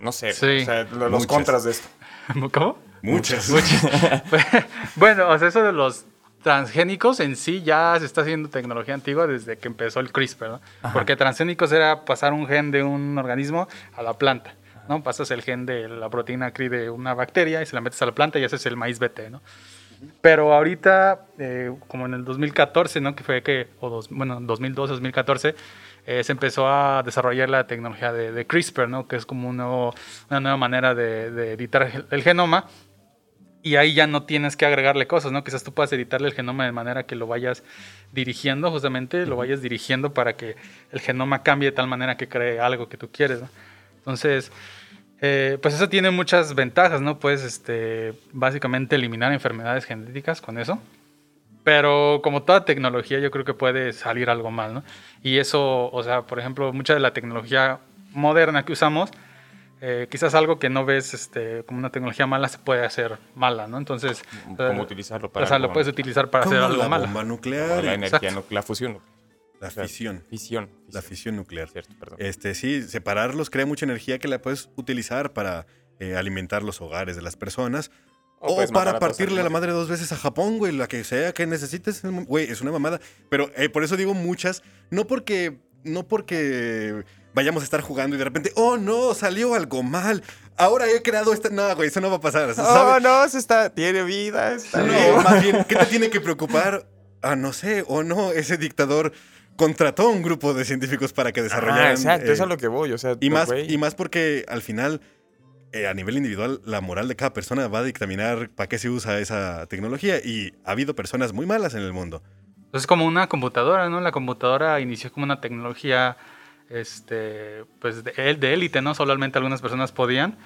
no sé, Sí. o sea, lo- los Muchas. contras de esto? ¿Cómo? Muchas. bueno, o sea, eso de los transgénicos en sí ya se está haciendo tecnología antigua desde que empezó el CRISPR, ¿no? Ajá. Porque transgénicos era pasar un gen de un organismo a la planta, ¿no? Pasas el gen de la proteína CRI de una bacteria y se la metes a la planta y haces el maíz BT, ¿no? Pero ahorita, eh, como en el 2014, ¿no? Que fue que, o dos, bueno, 2012, 2014, eh, se empezó a desarrollar la tecnología de, de CRISPR, ¿no? Que es como un nuevo- una nueva manera de, de editar el- el genoma y ahí ya no tienes que agregarle cosas, ¿no? Quizás tú puedas editarle el genoma de manera que lo vayas dirigiendo, justamente, lo vayas dirigiendo para que el genoma cambie de tal manera que cree algo que tú quieres, ¿no? Entonces, eh, pues eso tiene muchas ventajas, ¿no? Puedes, este, básicamente eliminar enfermedades genéticas con eso. Pero como toda tecnología, yo creo que puede salir algo mal, ¿no? Y eso, o sea, por ejemplo, mucha de la tecnología moderna que usamos, eh, quizás algo que no ves este, como una tecnología mala se puede hacer mala, ¿no? Entonces, ¿Cómo eh, utilizarlo para o sea, algo lo puedes utilizar para hacer algo la malo. bomba O nuclear. la energía, Exacto. nu- la fusión. la fisión. Fisión. La fisión nuclear. Cierto, perdón. Este, sí, separarlos crea mucha energía que la puedes utilizar para eh, alimentar los hogares de las personas. O, para a partirle al la madre dos veces a Japón, güey, la que sea que necesites, güey, es una mamada. Pero eh, por eso digo muchas, no porque, no porque vayamos a estar jugando y de repente, oh no, salió algo mal. Ahora he creado esta. No, güey, eso no va a pasar. No, ¿sabes? no, se está, tiene vida, está No, vivo. más bien, ¿qué te tiene que preocupar? Ah, no sé, o no, ese dictador contrató a un grupo de científicos para que desarrollaran. Ah, exacto, eh, eso es a lo que voy, o sea, y más, y más porque al final, eh, a nivel individual, la moral de cada persona va a dictaminar para qué se usa esa tecnología. Y ha habido personas muy malas en el mundo. Pues es como una computadora, ¿no? La computadora inició como una tecnología, este, pues de de élite, ¿no? Solamente algunas personas podían.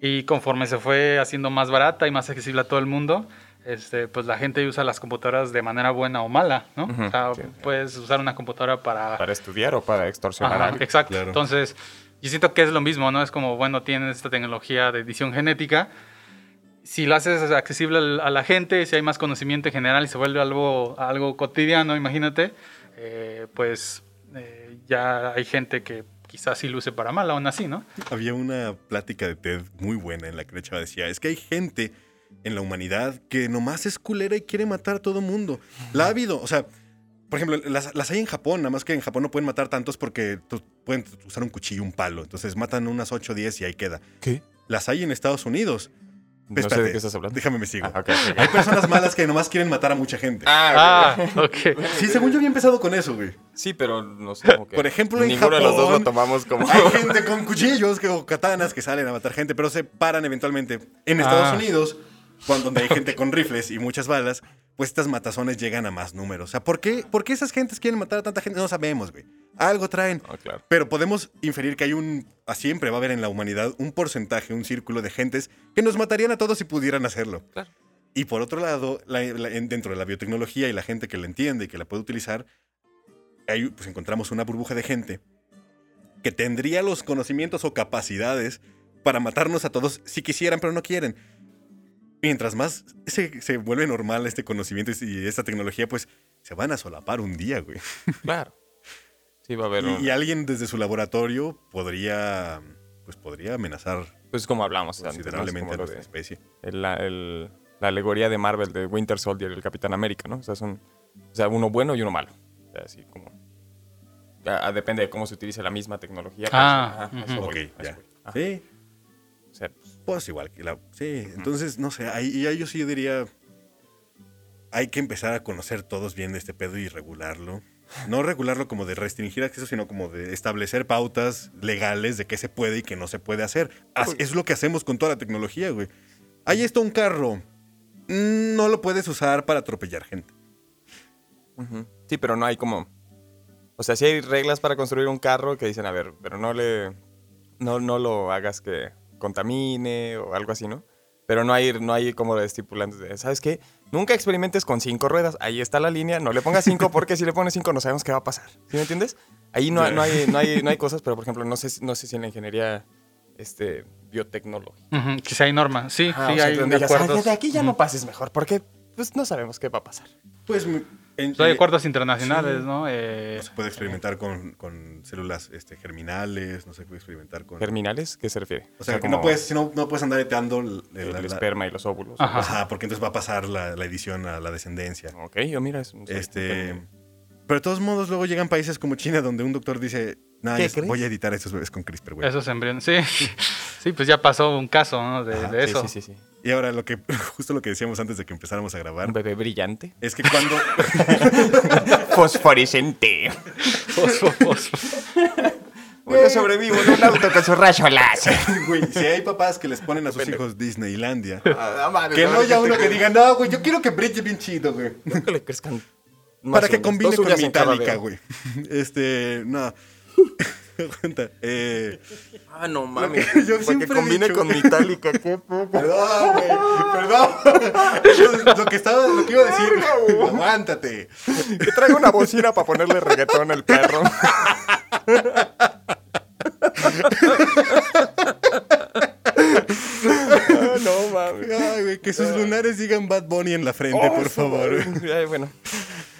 Y conforme se fue haciendo más barata y más accesible a todo el mundo, este, pues la gente usa las computadoras de manera buena o mala, ¿no? Ujú, o sea, sí. puedes usar una computadora para... Para estudiar o para extorsionar Ajá, a alguien. exacto. Claro. Entonces, yo siento que es lo mismo, ¿no? Es como, bueno, tienes esta tecnología de edición genética. Si lo haces accesible a la gente, si hay más conocimiento en general y se vuelve algo, algo cotidiano, imagínate, eh, pues eh, ya hay gente que quizás sí luce para mal, aún así, ¿no? Había una plática de TED muy buena en la que la decía, es que hay gente en la humanidad que nomás es culera y quiere matar a todo mundo. La ha habido, o sea, por ejemplo, las, las hay en Japón, nada más que en Japón no pueden matar tantos porque pueden usar un cuchillo, un palo. Entonces matan unas 8 o 10 y ahí queda. ¿Qué? Las hay en Estados Unidos. No sé Espérate, de qué estás hablando. Déjame me sigo. Ah. Hay personas malas que nomás quieren matar a mucha gente. Ah, Ah, ok. Sí, según yo había empezado con eso, güey. sí, pero no sé. como que Por ejemplo, en ninguno de los dos Japón- lo tomamos como. Hay gente con cuchillos que- o katanas que salen a matar gente, pero se paran eventualmente. En Estados Ah. Unidos, cuando donde hay gente con rifles y muchas balas, pues estas matazones llegan a más números. O sea, ¿por qué, ¿por qué esas gentes quieren matar a tanta gente? No sabemos, güey. Algo traen. Ah, claro. Pero podemos inferir que hay un, a siempre va a haber en la humanidad un porcentaje, un círculo de gentes que nos matarían a todos si pudieran hacerlo. Claro. Y por otro lado, la- la- en- dentro de la biotecnología y la gente que la entiende y que la puede utilizar, ahí pues encontramos una burbuja de gente que tendría los conocimientos o capacidades para matarnos a todos si quisieran, pero no quieren. Mientras más se, se vuelve normal este conocimiento y esta tecnología, pues se van a solapar un día, güey. Claro. Sí, va a haber. Y, un- y alguien desde su laboratorio podría, pues podría amenazar Pues como hablamos antes, ¿no? Es considerablemente como a nuestra de- especie. el- la, el- la alegoría de Marvel de Winter Soldier y el Capitán América, ¿no? O sea, son o sea, uno bueno y uno malo. O sea, así como. ya, ah, depende de cómo se utilice la misma tecnología. Ah, ajá, eso. Ok, eso ya. Ajá. Sí, pues, igual que la... Sí, entonces, no sé, ahí, ahí yo sí diría... Hay que empezar a conocer todos bien este pedo y regularlo. No regularlo como de restringir acceso, sino como de establecer pautas legales de qué se puede y qué no se puede hacer. Es lo que hacemos con toda la tecnología, güey. Ahí está un carro. Mm, No lo puedes usar para atropellar gente. Sí, pero no hay como. O sea, sí hay reglas para construir un carro que dicen, a ver, pero no le. No, no lo hagas que contamine o algo así, ¿no? Pero no hay, no hay como estipulantes de, ¿sabes qué? Nunca experimentes con cinco ruedas. Ahí está la línea. No le pongas cinco porque si le pones cinco no sabemos qué va a pasar. ¿Sí me entiendes? Ahí no, no, hay, no, hay, no hay cosas, pero por ejemplo, no sé, si- no sé si en la ingeniería este, biotecnológica. Que sí hay normas. Sí, Ah, sí o sea, hay donde digas, acuerdos. "Ah, de aquí ya no pases mejor porque pues no sabemos qué va a pasar. Pues en- Pues hay eh, acuerdos internacionales, sí. ¿no? Eh, no se puede experimentar con, con células este, germinales, no se puede experimentar con... ¿Germinales? ¿Qué se refiere? O sea, que no puedes, no, no puedes andar eteando el, el, la- la- esperma y los óvulos. Ajá. Ajá, porque entonces va a pasar la, la edición a la descendencia. Ok, yo mira, es un- Este, pero de todos modos, luego llegan países como China donde un doctor dice, nah, ¿Qué es- crees? voy a editar a estos bebés con CRISPR, güey. esos embriones. Sí. sí, pues ya pasó un caso, ¿no? De, Ajá, de Sí, eso. sí, sí, sí. Y ahora lo que, justo lo que decíamos antes de que empezáramos a grabar, Un bebé brillante. es que cuando, Fosforescente. Fosfo, fosfo. Yo sobrevivo en un auto con su rayo láser. güey, si hay papás que les ponen a sus hijos Disneylandia, Ah, que no haya uno que diga, no, güey, yo quiero que brille bien chido, güey. que le crezcan Para que combine con cada Metallica, güey. Este, no. Aguanta. Eh, Ah, no mames. yo Para que combine dicho, con. Metallica, qué poco. Perdón, güey. Perdón. Lo- Lo que estaba, lo que iba a decir. Aguántate. Que traiga una bocina para ponerle reggaetón al perro. Ah, no mames. Ay, güey, que sus lunares digan Bad Bunny en la frente, por favor. Ay, bueno.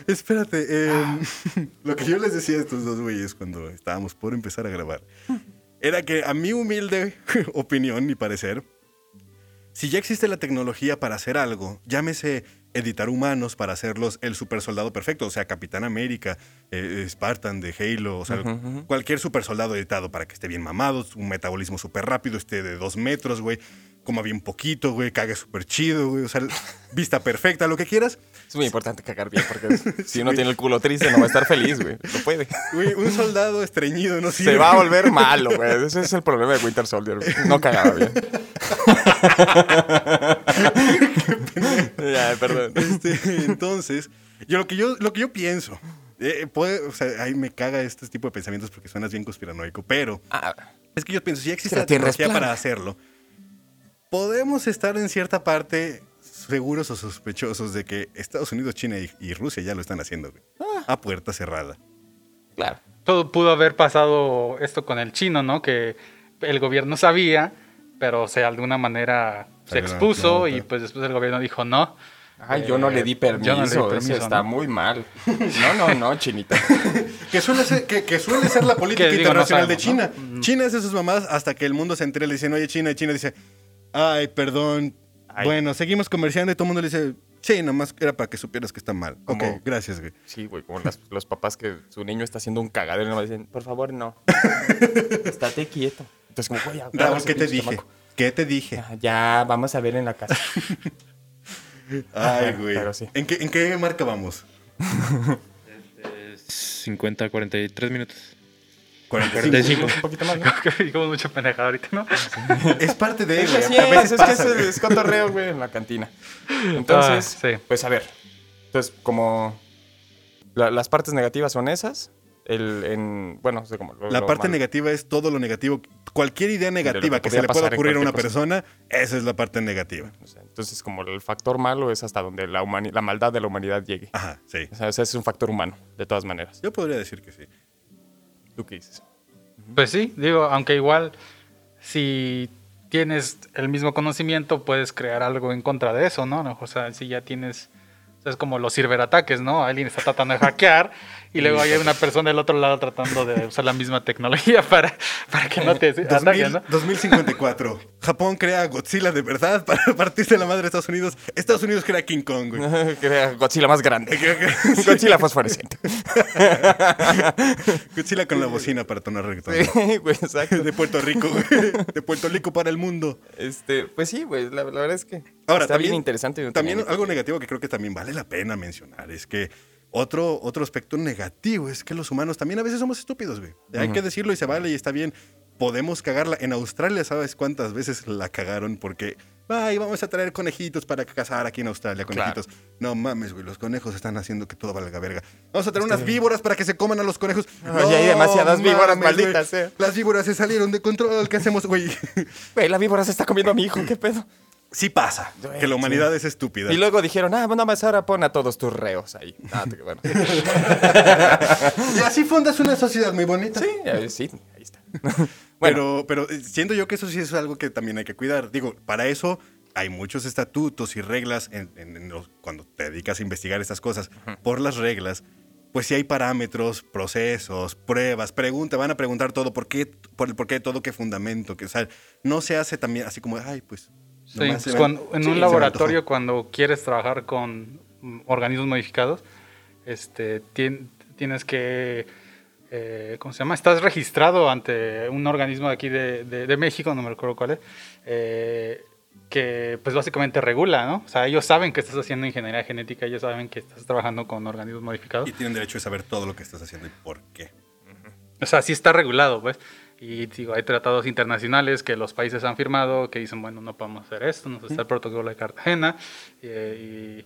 Espérate. eh, lo que yo les decía a estos dos güeyes cuando estábamos por empezar a grabar era que a mi humilde opinión y parecer, si ya existe la tecnología para hacer algo, llámese editar humanos para hacerlos el super soldado perfecto, o sea, Capitán América, eh, Spartan de Halo, o sea, cualquier super soldado editado para que esté bien mamado, un metabolismo súper rápido, esté de dos metros, güey, coma bien poquito, güey, cague súper chido, güey, o sea, vista perfecta, lo que quieras. Es muy importante cagar bien porque si uno tiene el culo triste no va a estar feliz, güey. No puede. Güey, un soldado estreñido no sirve. Se va a volver malo, güey. Ese es el problema de Winter Soldier. güey. No cagaba bien. ya, perdón. Este, entonces, yo lo que yo, lo que yo pienso, eh, puede- o sea, ahí me caga este tipo de pensamientos porque suenas bien conspiranoico, pero Ah, es que yo pienso, si existe la tecnología para hacerlo, podemos estar en cierta parte seguros o sospechosos de que Estados Unidos, China y, y Rusia ya lo están haciendo, güey. Ah. A puerta cerrada. claro. Todo pudo haber pasado esto con el chino, ¿no? Que el gobierno sabía, pero o sea, de alguna manera se Salió expuso y pues después el gobierno dijo no. Ay, yo no le di Eh, permiso. yo no le di Eso permiso, está ¿no? muy mal. No, no, no, chinita. Que suele ser, que, que suele ser la política Que digo, no internacional de China. Mm. China hace sus mamadas hasta que el mundo se entere, le dicen, oye, China, y China dice, ay, perdón. Ay. Bueno, seguimos comerciando y todo el mundo le dice, sí, nomás era para que supieras que está mal. Como- Ok, gracias, güey. Sí, güey, como las- los papás que su niño está haciendo un cagadero y nomás dicen, por favor, no. Estate quieto. Entonces, como, güey, Raúl, ¿qué te dije? chamaco. ¿Qué te dije? Ya, Ya, vamos a ver en la casa. Ay, güey. Pero sí. ¿En, qué, ¿En qué marca vamos? 50, 43 minutos. 45. Un poquito más, ¿no? Creo que digamos mucha pendejada ahorita, ¿no? Es parte de Es güey. así A es, es que es, güey. es cotorreo, güey, en la cantina. Entonces, Ah, sí. pues a ver. Entonces, como la- las partes negativas son esas, el, en, bueno, no sé cómo. lo- La lo parte malo. negativa es todo lo negativo cualquier idea negativa que, podría se le pueda ocurrir a una cualquier persona, esa es la parte negativa. O sea, entonces, como el factor malo es hasta donde la, la maldad de la humanidad llegue. Ajá, sí. O sea, ese es un factor humano, de todas maneras. Yo podría decir que sí. ¿Tú qué dices? Pues sí, digo, aunque igual si tienes el mismo conocimiento puedes crear algo en contra de eso, ¿no? O sea, si ya tienes... o sea, Es como los ciberataques, ¿no? Alguien está tratando de hackear y luego hay una persona del otro lado tratando de usar la misma tecnología para, para que no te ataquen, 2000 ¿no? 2054. Japón crea Godzilla de verdad para partirse la madre de Estados Unidos. Estados Unidos crea King Kong, güey. Crea Godzilla más grande. Que- Godzilla fosforescente. Godzilla con la bocina para tonar reggaetón. Sí, güey, exacto. De Puerto Rico, güey. De Puerto Rico para el mundo. Este, pues sí, güey, la, la verdad es que Ahora, está también- bien interesante. no También algo negativo que creo que también vale la pena mencionar es que otro, otro aspecto negativo es que los humanos también a veces somos estúpidos, güey. Hay que decirlo y se vale y está bien. Podemos cagarla. En Australia, ¿sabes cuántas veces la cagaron? Porque, ay, vamos a traer conejitos para cazar aquí en Australia, conejitos. No mames, güey, los conejos están haciendo que todo valga verga. Vamos a traer unas víboras para que se coman a los conejos. Ay, hay demasiadas víboras mames, güey. malditas, eh. Las víboras se salieron de control. ¿Qué hacemos, güey? Güey, la víbora se está comiendo a mi hijo, ¿qué pedo? Sí pasa, que la humanidad es estúpida. Y luego dijeron, ah, bueno, más ahora pon a todos tus reos ahí. Ah, te- bueno. Y así fundas una sociedad muy bonita. sí, eh, sí, ahí está. bueno, Pero, pero eh, siento yo que eso sí es algo que también hay que cuidar. Digo, para eso hay muchos estatutos y reglas en, en- en los- cuando te dedicas a investigar estas cosas. Por las reglas, pues sí hay parámetros, procesos, pruebas, pregunta, van a preguntar todo, ¿por qué, por el por qué todo, qué fundamento? Que, o sea, no se hace también así como, ay, pues... Sí, pues cuando- en sí, un laboratorio, cuando quieres trabajar con organismos modificados, este, tien- tienes que, eh, ¿cómo se llama? Estás registrado ante un organismo de aquí de, de- de México, no me recuerdo cuál es, eh, que pues básicamente regula, ¿no? O sea, ellos saben que estás haciendo ingeniería genética, ellos saben que estás trabajando con organismos modificados. Y tienen derecho de saber todo lo que estás haciendo y por qué. O sea, sí está regulado, pues. Y digo, hay tratados internacionales que los países han firmado que dicen, bueno, no podemos hacer esto, no está el protocolo de Cartagena. Y, y-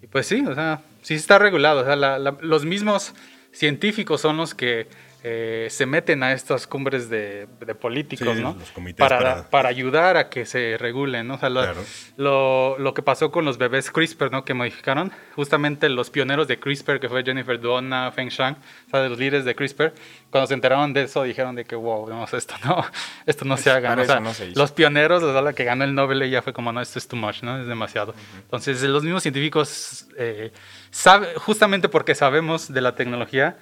y pues sí, o sea, sí está regulado. O sea, la- la- los mismos científicos son los que eh, se meten a estas cumbres de, de políticos, Sí, ¿no? los comités para, para- para ayudar a que se regulen, ¿no? O sea, lo, Claro. lo, lo que pasó con los bebés CRISPR, ¿no? Que modificaron. Justamente los pioneros de CRISPR, que fue Jennifer Doudna, Feng Shang, o sea, de los líderes de CRISPR, cuando se enteraron de eso dijeron de que, wow, no, esto no, esto no se haga. ¿no? O sea, no se los pioneros, la la que ganó el Nobel, ella fue como, no, esto es too much, ¿no? Es demasiado. Entonces, los mismos científicos, eh, sabe, justamente porque sabemos de la tecnología,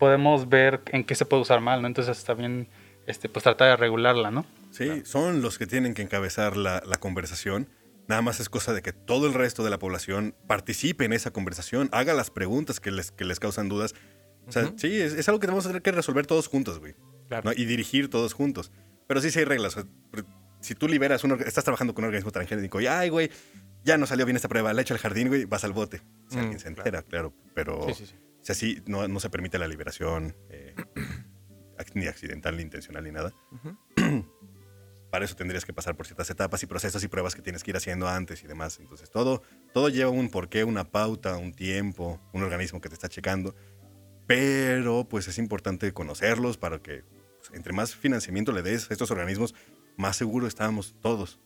podemos ver en qué se puede usar mal, ¿no? Entonces, también, este, pues tratar de regularla, ¿no? Sí, son los que tienen que encabezar la, la conversación. Nada más es cosa de que todo el resto de la población participe en esa conversación, haga las preguntas que les, que les causan dudas. O sea, sí, es, es algo que tenemos que tener que resolver todos juntos, güey. Claro. ¿no? Y dirigir todos juntos. Pero sí, sí hay reglas. O sea, pr- si tú liberas, un, estás trabajando con un organismo transgénico y, ay, güey, ya no salió bien esta prueba, la he hecho al jardín, güey, vas al bote. Si Mm, alguien se claro. entera, claro. Pero, Sí, sí, sí. Sea, sí, no, no se permite la liberación, eh, ni accidental, ni intencional, ni nada. Para eso tendrías que pasar por ciertas etapas y procesos y pruebas que tienes que ir haciendo antes y demás. Entonces, todo, todo lleva un porqué, una pauta, un tiempo, un organismo que te está checando. Pero, pues es importante conocerlos para que pues, entre más financiamiento le des a estos organismos, más seguro estamos todos.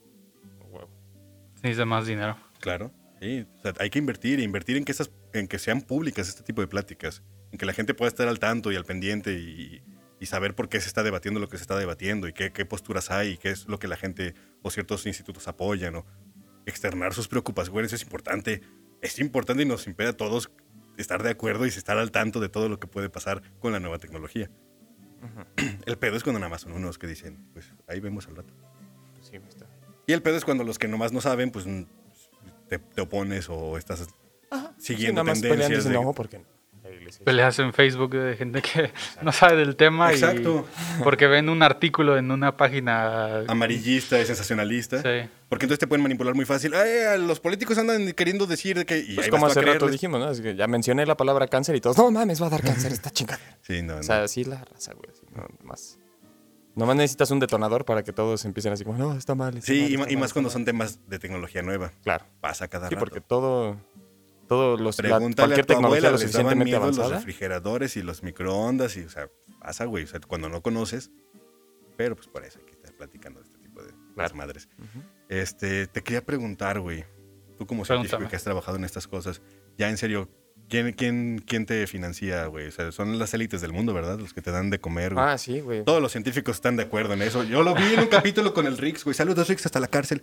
Se necesita más dinero. Claro. Sí, o sea, hay que invertir, invertir en que, estas, en que sean públicas este tipo de pláticas, en que la gente pueda estar al tanto y al pendiente y, y saber por qué se está debatiendo lo que se está debatiendo y qué, qué posturas hay y qué es lo que la gente o ciertos institutos apoyan o externar sus preocupaciones. Eso es importante. Es importante y nos impide a todos estar de acuerdo y estar al tanto de todo lo que puede pasar con la nueva tecnología. El pedo es cuando nada más son unos que dicen, pues ahí vemos al rato. Sí, güey, está. Y el pedo es cuando los que nomás no saben, pues te, te opones o estás Siguiendo nada más tendencias. de- no, porque Peleas en Facebook de gente que no sabe del tema Exacto. y porque ven un artículo en una página. amarillista y sensacionalista. Sí. Porque entonces te pueden manipular muy fácil. Ay, los políticos andan queriendo decir de que. Y Pues como hace rato dijimos, ¿no? Es que ya mencioné la palabra cáncer y todos, no mames, va a dar cáncer esta chingadera. Sí, no, no. O sea, sí la raza, güey. así, no, más. Nomás necesitas un detonador para que todos empiecen así como, no, está mal. está sí, mal, y, está ma- y mal, más está cuando mal". son temas de tecnología nueva. Claro. Pasa cada Sí, rato. porque todo, todos los, la- cualquier a tu tecnología abuela, lo suficientemente miedo los avanzada. refrigeradores y los microondas y, o sea, pasa, güey. O sea, cuando no conoces, Pero pues por eso hay que estar platicando de este tipo de las madres. Ujú. Este, te quería preguntar, güey. Tú como Pregúntame. científico que has trabajado en estas cosas, ya en serio, ¿quién, quién, quién te financia, güey? O sea, son las élites del mundo, ¿verdad? Los que te dan de comer, güey. Ah, sí, güey. Todos los científicos están de acuerdo en eso. Yo lo vi en un capítulo con el Rix, güey. Saludos, Rix, hasta la cárcel.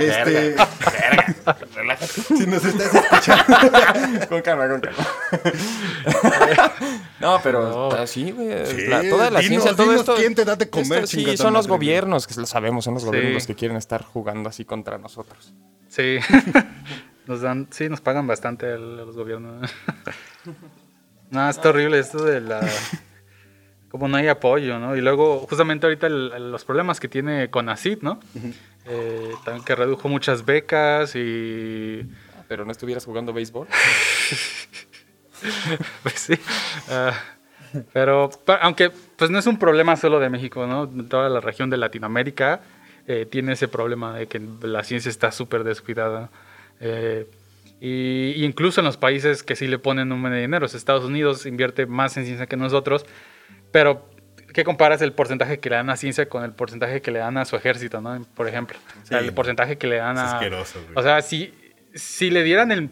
Este, si nos estás escuchando. con calma, con calma. no, pero No. ah, sí, güey. Sí, la- toda la dinos, ciencia, todo dinos esto. quién te da de comer, esto sí, son los madre, gobiernos, que lo sabemos, son los gobiernos los que quieren estar jugando así contra nosotros. Sí. Nos dan, sí, nos pagan bastante el- los gobiernos. no, está horrible esto de la. Como no hay apoyo, ¿no? Y luego, justamente ahorita el- los problemas que tiene CONACYT, ¿no? Eh, también que redujo muchas becas y. Pero no estuvieras jugando béisbol. Pues sí. Ah, pero, aunque, pues no es un problema solo de México, ¿no? Toda la región de Latinoamérica eh, tiene ese problema de que la ciencia está súper descuidada. Eh, y, incluso en los países que sí le ponen un buen de dinero, Estados Unidos invierte más en ciencia que nosotros, pero ¿qué comparas el porcentaje que le dan a ciencia con el porcentaje que le dan a su ejército, ¿no? Por ejemplo, O sea, el porcentaje que le dan Es a... asqueroso, güey. O sea, si, si le dieran el,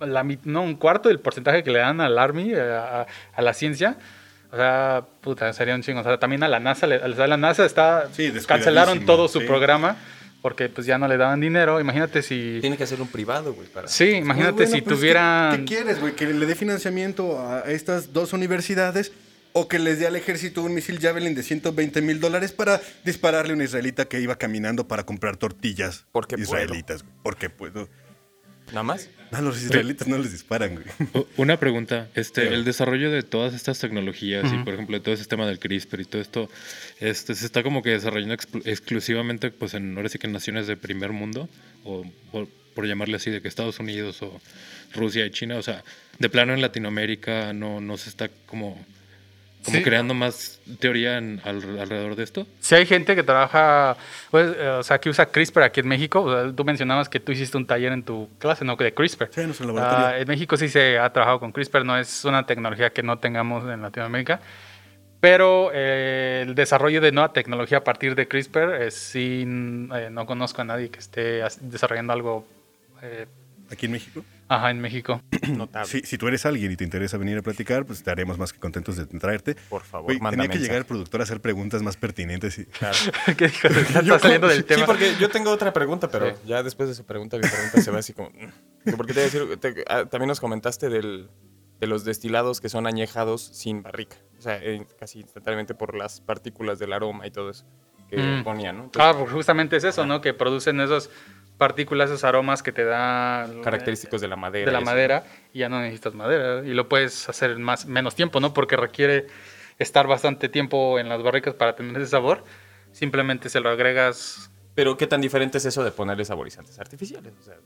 la, no, un cuarto del porcentaje que le dan al Army, eh, a, a la ciencia, o sea, puta, sería un chingo. O sea, también a la NASA, le- sea, la NASA está, Sí, cancelaron todo su sí. programa porque pues ya no le daban dinero. Imagínate si... Tiene que ser un privado, güey, para... Sí, imagínate bueno, si pues, ¿qué- tuvieran... ¿qué, quieres, güey? ¿Que le dé financiamiento a estas dos universidades o que les dé al ejército un misil Javelin de 120 mil dólares para dispararle a un israelita que iba caminando para comprar tortillas Porque puedo. israelitas? güey? Porque puedo. Nada más. No, los israelitas no les disparan, güey. Una pregunta, este, el desarrollo de todas estas tecnologías y por ejemplo de todo ese tema del CRISPR y todo esto, este, se está como que desarrollando exclusivamente, pues en ahora sí que en naciones de primer mundo o por, por llamarle así de que Estados Unidos o Rusia y China, o sea, de plano en Latinoamérica no, no se está como, como Sí. creando más teoría en- al- alrededor de esto. Si hay gente que trabaja, pues, eh, o sea, que usa CRISPR aquí en México. O sea, tú mencionabas que tú hiciste un taller en tu clase, ¿no? De CRISPR. Sí, en nuestro laboratorio. Ah, en México sí se ha trabajado con CRISPR, no es una tecnología que no tengamos en Latinoamérica. Pero eh, el desarrollo de nueva tecnología a partir de CRISPR, eh, sí, eh, no conozco a nadie que esté desarrollando algo eh, Aquí en México. Ajá, en México. Notable. Si, si tú eres alguien y te interesa venir a platicar, pues estaremos más que contentos de traerte. Por favor, manda tenía que llegar el productor a hacer preguntas más pertinentes. Y... ¿Qué dijo? Ya está saliendo del Sí, tema. porque yo tengo otra pregunta, pero Sí. ya después de su pregunta, mi pregunta se va así como... mm. Porque te iba a decir, te- ah, también nos comentaste del, de los destilados que son añejados sin barrica. O sea, eh, casi instantáneamente por las partículas del aroma y todo eso que Mm. ponían, ¿no? Entonces, Ah, pues justamente es eso, ¿no? Que producen esas partículas, esos aromas que te dan característicos de la madera. de la eso. madera y ya no necesitas madera y lo puedes hacer en más menos tiempo, ¿no? Porque requiere estar bastante tiempo en las barricas para tener ese sabor. Simplemente se lo agregas. Pero ¿qué tan diferente es eso de ponerle saborizantes artificiales? O sea,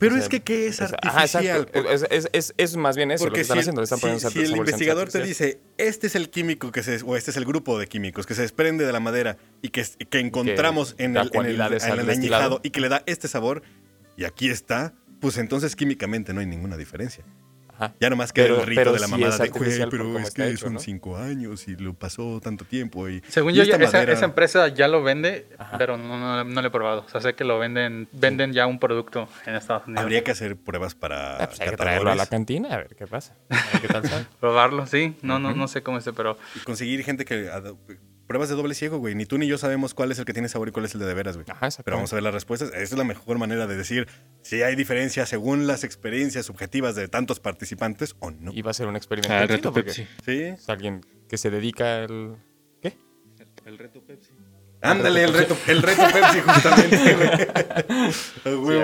Pero o es que, ¿qué es artificial? Es, es- es- es más bien eso lo que Porque están si, haciendo. están si- poniendo si el investigador te dice, este es el químico que se, o este es el grupo de químicos que se desprende de la madera y que, que encontramos en el, en el, en el destilado. añejado y que le da este sabor, y aquí está, pues entonces químicamente no hay ninguna diferencia. Ajá. Ya nomás queda Pero- el rito de la sí mamada es de, pero es que hecho, son ¿no? cinco años y lo pasó tanto tiempo. Y, Según y yo, esta ya esa, madera- esa empresa ya lo vende, Ajá. pero no, no- no lo he probado. O sea, sé que lo venden, venden ya un producto en Estados Unidos. Habría que hacer pruebas para Ah, pues hay que traerlo a la cantina a ver qué pasa. A ver qué tal sabe. Probarlo, sí. No, no, no sé cómo es, pero y conseguir gente que... Pruebas de doble ciego, güey. Ni tú ni yo sabemos cuál es el que tiene sabor y cuál es el de de veras, güey. Ajá, exacto. Pero vamos a ver las respuestas. Esa es la mejor manera de decir si hay diferencia según las experiencias subjetivas de tantos participantes o no. Y va a ser un experimento. Ah, el reto Pepsi. ¿Sí? Es alguien que se dedica al. ¿Qué? El reto Pepsi. Ándale, el reto, el reto Pepsi, justamente, güey. Sí,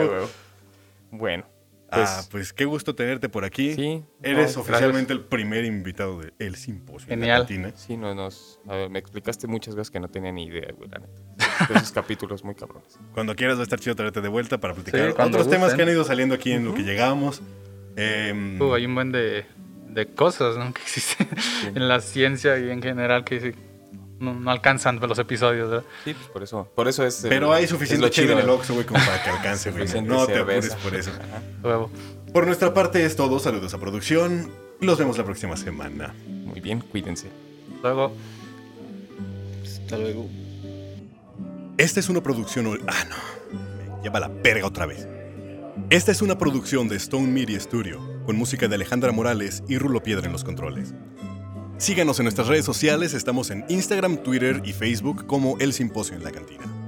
a Bueno. ah, Pues, pues qué gusto tenerte por aquí. sí. Eres no, oficialmente el primer invitado del El Simposio. Genial. Sí, no, nos, a ver, me explicaste muchas cosas que no tenía ni idea, güey, la neta. De esos capítulos muy cabrones. Cuando quieras va a estar chido traerte de vuelta para platicar Sí, otros temas que han ido saliendo aquí en lo que llegamos. Uh, hay un buen de, de cosas ¿no? que existen en la ciencia y en general que no, no alcanzan los episodios. ¿verdad? Sí, pues por eso. Por eso es. el- pero hay es suficiente chido, en el. Oxxo, güey, como para que alcance, güey. No te apures por eso. Ajá. Por nuestra parte es todo. Saludos a producción. Los vemos la próxima semana. Muy bien, cuídense. Luego. Hasta luego. Esta es una producción... Ah, no. Me lleva la verga otra vez. Esta es una producción de Stone Media Studio, con música de Alejandra Morales y Rulo Piedra en los controles. Síganos en nuestras redes sociales, estamos en Instagram, Twitter y Facebook como El Simposio en la Cantina.